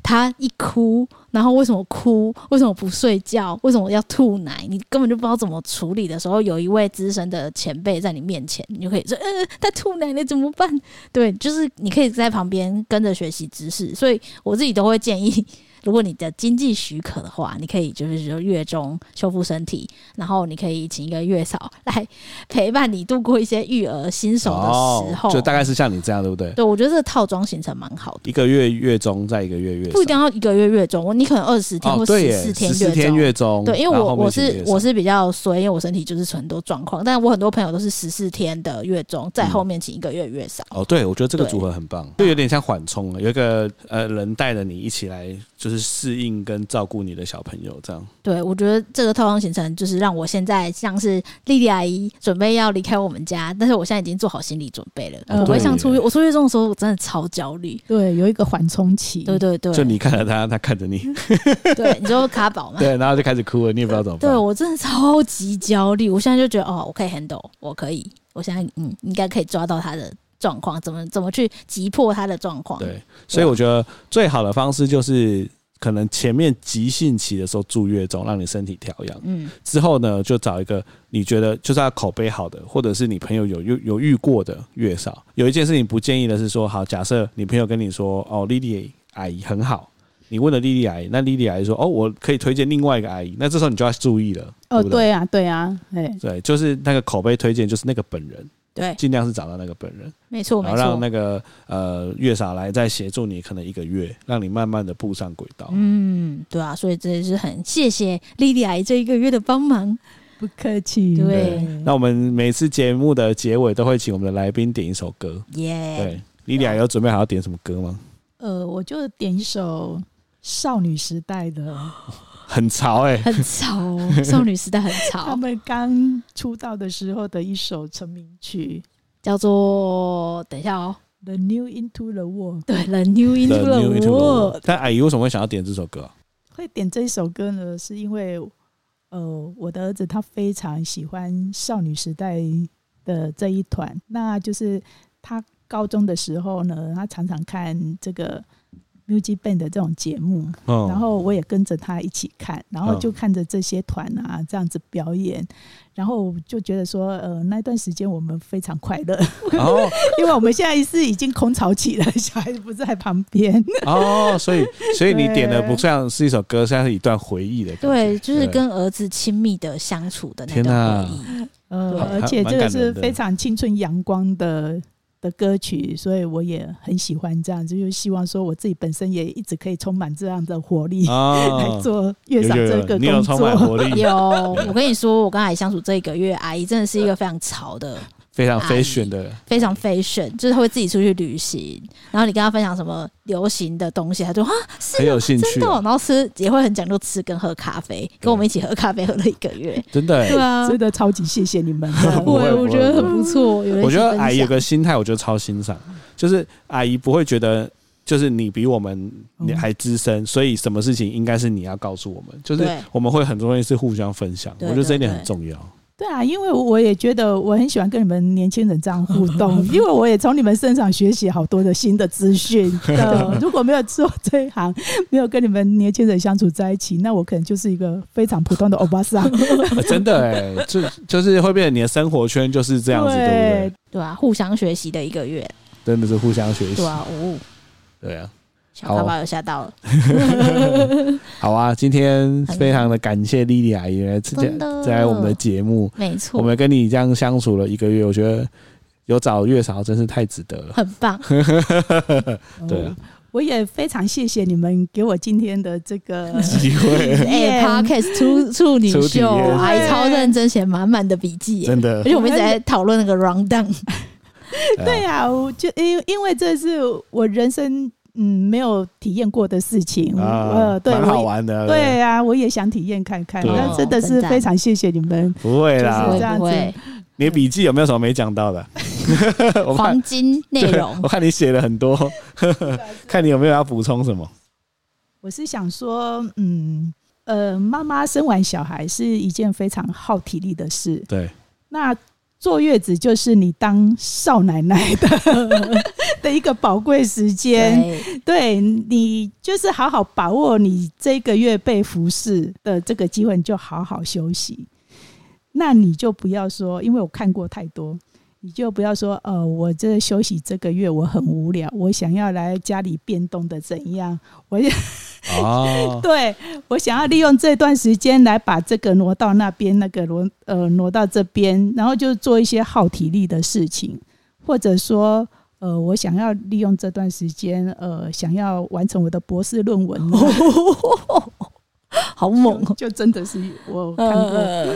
他一哭，然后为什么哭？为什么不睡觉？为什么要吐奶？你根本就不知道怎么处理的时候，有一位资深的前辈在你面前，你就可以说：“呃，他吐奶了怎么办？”对，就是你可以在旁边跟着学习知识。所以我自己都会建议。如果你的经济许可的话，你可以就是说月中修复身体，然后你可以请一个月嫂来陪伴你度过一些育儿新手的时候，哦、就大概是像你这样，对不对？对，我觉得这个套装行程蛮好的。一个月月中，再一个月月，不一定要一个月月中，你可能二十天或十四天月中。十四天月中，对，因为我我是我是比较衰，因为我身体就是很多状况，但我很多朋友都是十四天的月中，在后面请一个月月嫂。哦，对，我觉得这个组合很棒，就有点像缓冲了，有一个呃人带着你一起来。就是适应跟照顾你的小朋友，这样。对，我觉得这个套装行程就是让我现在像是莉莉阿姨准备要离开我们家，但是我现在已经做好心理准备了。我不会像出月，我出月中的时候，我真的超焦虑。对，有一个缓冲期。对对对。就你看着他，他看着你。对，你就卡宝嘛。对，然后就开始哭了，你也不知道怎么办。对，我真的超级焦虑，我现在就觉得哦，我可以 handle，我可以，我现在嗯，应该可以抓到他的。状况怎么怎么去击破他的状况？对，所以我觉得最好的方式就是，可能前面急性期的时候住月中，让你身体调养。嗯，之后呢，就找一个你觉得就是要口碑好的，或者是你朋友有有有遇过的月嫂。有一件事情不建议的是说，好，假设你朋友跟你说，哦，莉莉阿姨很好，你问了莉莉阿姨，那莉莉阿姨说，哦，我可以推荐另外一个阿姨，那这时候你就要注意了。哦，对，对，对啊，对啊，对，对，就是那个口碑推荐，就是那个本人。对，尽量是找到那个本人，没错，然后让那个呃月嫂来再协助你，可能一个月，让你慢慢的步上轨道。嗯，对啊，所以这也是很谢谢莉莉阿姨这一个月的帮忙，不客气。对，对，那我们每次节目的结尾都会请我们的来宾点一首歌。耶对，莉莉阿姨有准备好要点什么歌吗？呃，我就点一首少女时代的。很潮哎、欸，很潮，少女时代很潮。他们刚出道的时候的一首成名曲，叫做……等一下哦，《The New Into the World》。对，《The New Into the World》。但阿姨为什么会想要点这首歌？会点这首歌呢？是因为呃，我的儿子他非常喜欢少女时代的这一团，那就是他高中的时候呢，他常常看这个。Music Band 的这种节目，哦、然后我也跟着他一起看，然后就看着这些团啊这样子表演，然后就觉得说，呃，那段时间我们非常快乐，哦、因为我们现在是已经空巢期了，小孩子不在旁边。哦，所以所以你点的不像是一首歌，像是一段回忆的，对，就是跟儿子亲密的相处的那段回忆，哪。呃，而且这个是非常青春阳光的。的歌曲，所以我也很喜欢这样子，就是希望说我自己本身也一直可以充满这样的活力、哦、来做月嫂这个工作。有，我跟你说，我跟阿姨相处这一个月，阿姨真的是一个非常潮的。非常 fashion 的，非常 fashion，就是他会自己出去旅行，然后你跟他分享什么流行的东西，他就啊，是很有兴趣，然后吃也会很讲究吃跟喝咖啡，跟我们一起喝咖啡喝了一个月，真的，对啊，真的超级谢谢你们，对，我觉得很不错。我觉得阿姨有个心态，我觉得超欣赏，就是阿姨不会觉得就是你比我们你还资深，所以什么事情应该是你要告诉我们，就是我们会很多东西是互相分享，我觉得这一点很重要。对啊，因为我也觉得我很喜欢跟你们年轻人这样互 动，因为我也从你们身上学习好多的新的资讯。对，如果没有做这一行，没有跟你们年轻人相处在一起，那我可能就是一个非常普通的欧巴桑。真的哎，就就是会变成你的生活圈就是这样子，对，对不对？对啊，互相学习的一个月，真的是互相学习。对啊，哦，对啊。小卡宝有吓到了，好啊！今天非常的感谢莉莉阿姨来在我们的节目，没错，我们跟你这样相处了一个月，我觉得有找月嫂真是太值得了，很棒。对啊，我也非常谢谢你们给我今天的这个机会。哎，Podcast 处处女秀，阿姨超认真写满满的笔记，真的，而且我们一直在讨论那个 rundown。对啊，我就因因为这是我人生。嗯，没有体验过的事情，呃，对，蛮好玩的。对啊，我也想体验看看。那真的是非常谢谢你们。不会啦，这样子。你的笔记有没有什么没讲到的？黄金内容，我看你写了很多，看你有没有要补充什么。我是想说，嗯，呃，妈妈生完小孩是一件非常耗体力的事。对。那坐月子就是你当少奶奶的 的一个宝贵时间，对，对你就是好好把握你这个月被服侍的这个机会，你就好好休息。那你就不要说，因为我看过太多。你就不要说，呃，我这休息这个月我很无聊，我想要来家里变动的怎样？我也，哦，对，我想要利用这段时间来把这个挪到那边，那个挪呃挪到这边，然后就做一些耗体力的事情，或者说，呃，我想要利用这段时间，呃，想要完成我的博士论文，好猛，就真的是我看过。呃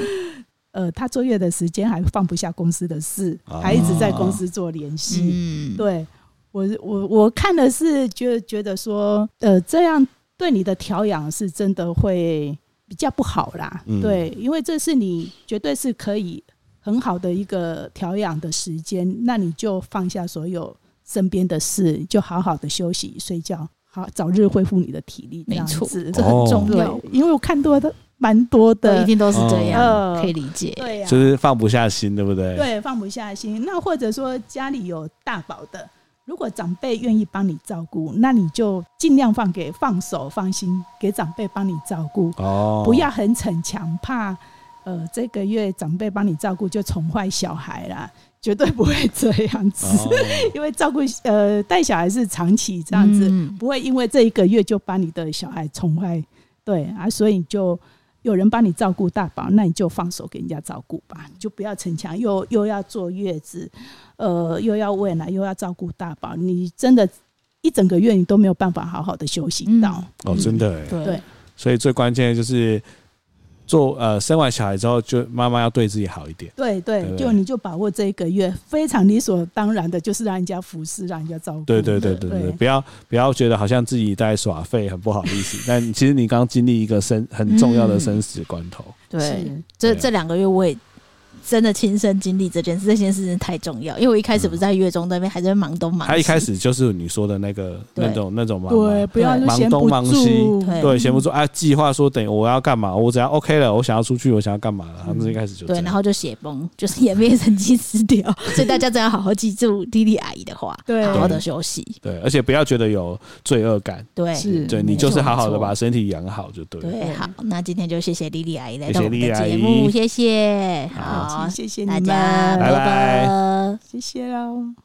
呃，他坐月的时间还放不下公司的事，还一直在公司做联系。嗯，对我，我我看的是觉觉得说，呃，这样对你的调养是真的会比较不好啦。对，因为这是你绝对是可以很好的一个调养的时间，那你就放下所有身边的事，就好好的休息睡觉，好早日恢复你的体力。没错，这很重要，因为我看多的。蛮多的，一定都是这样，哦、可以理解。对呀、啊，就是放不下心，对不对？对，放不下心。那或者说家里有大宝的，如果长辈愿意帮你照顾，那你就尽量放给放手放心，给长辈帮你照顾。哦，不要很逞强，怕呃这个月长辈帮你照顾就宠坏小孩啦，绝对不会这样子。哦、因为照顾呃带小孩是长期这样子，嗯、不会因为这一个月就把你的小孩宠坏。对啊，所以你就。有人帮你照顾大宝，那你就放手给人家照顾吧，就不要逞强，又又要坐月子，呃，又要喂奶，又要照顾大宝，你真的，一整个月你都没有办法好好的休息到。嗯、哦，真的，对，所以最关键的就是。做呃，生完小孩之后，就妈妈要对自己好一点。对对，对对就你就把握这一个月，非常理所当然的，就是让人家服侍，让人家照顾。对对对对对，对不要不要觉得好像自己在耍废，很不好意思。但其实你刚经历一个生很重要的生死关头。嗯、对，这这两个月我也。真的亲身经历这件事，这件事真的太重要。因为我一开始不是在月中那边，还在忙东忙西。他一开始就是你说的那个那种那种忙，对，不要忙东忙西，对，闲不住。啊，计划说等我要干嘛，我只要 OK 了，我想要出去，我想要干嘛了。他们一开始就对，然后就血崩，就是颜面神经失掉。所以大家真要好好记住莉莉阿姨的话，对，好好的休息。对，而且不要觉得有罪恶感。对，是，对你就是好好的把身体养好就对。对，好，那今天就谢谢莉莉阿姨来到我们的节目，谢谢，好，谢谢你们。拜拜，谢谢喽。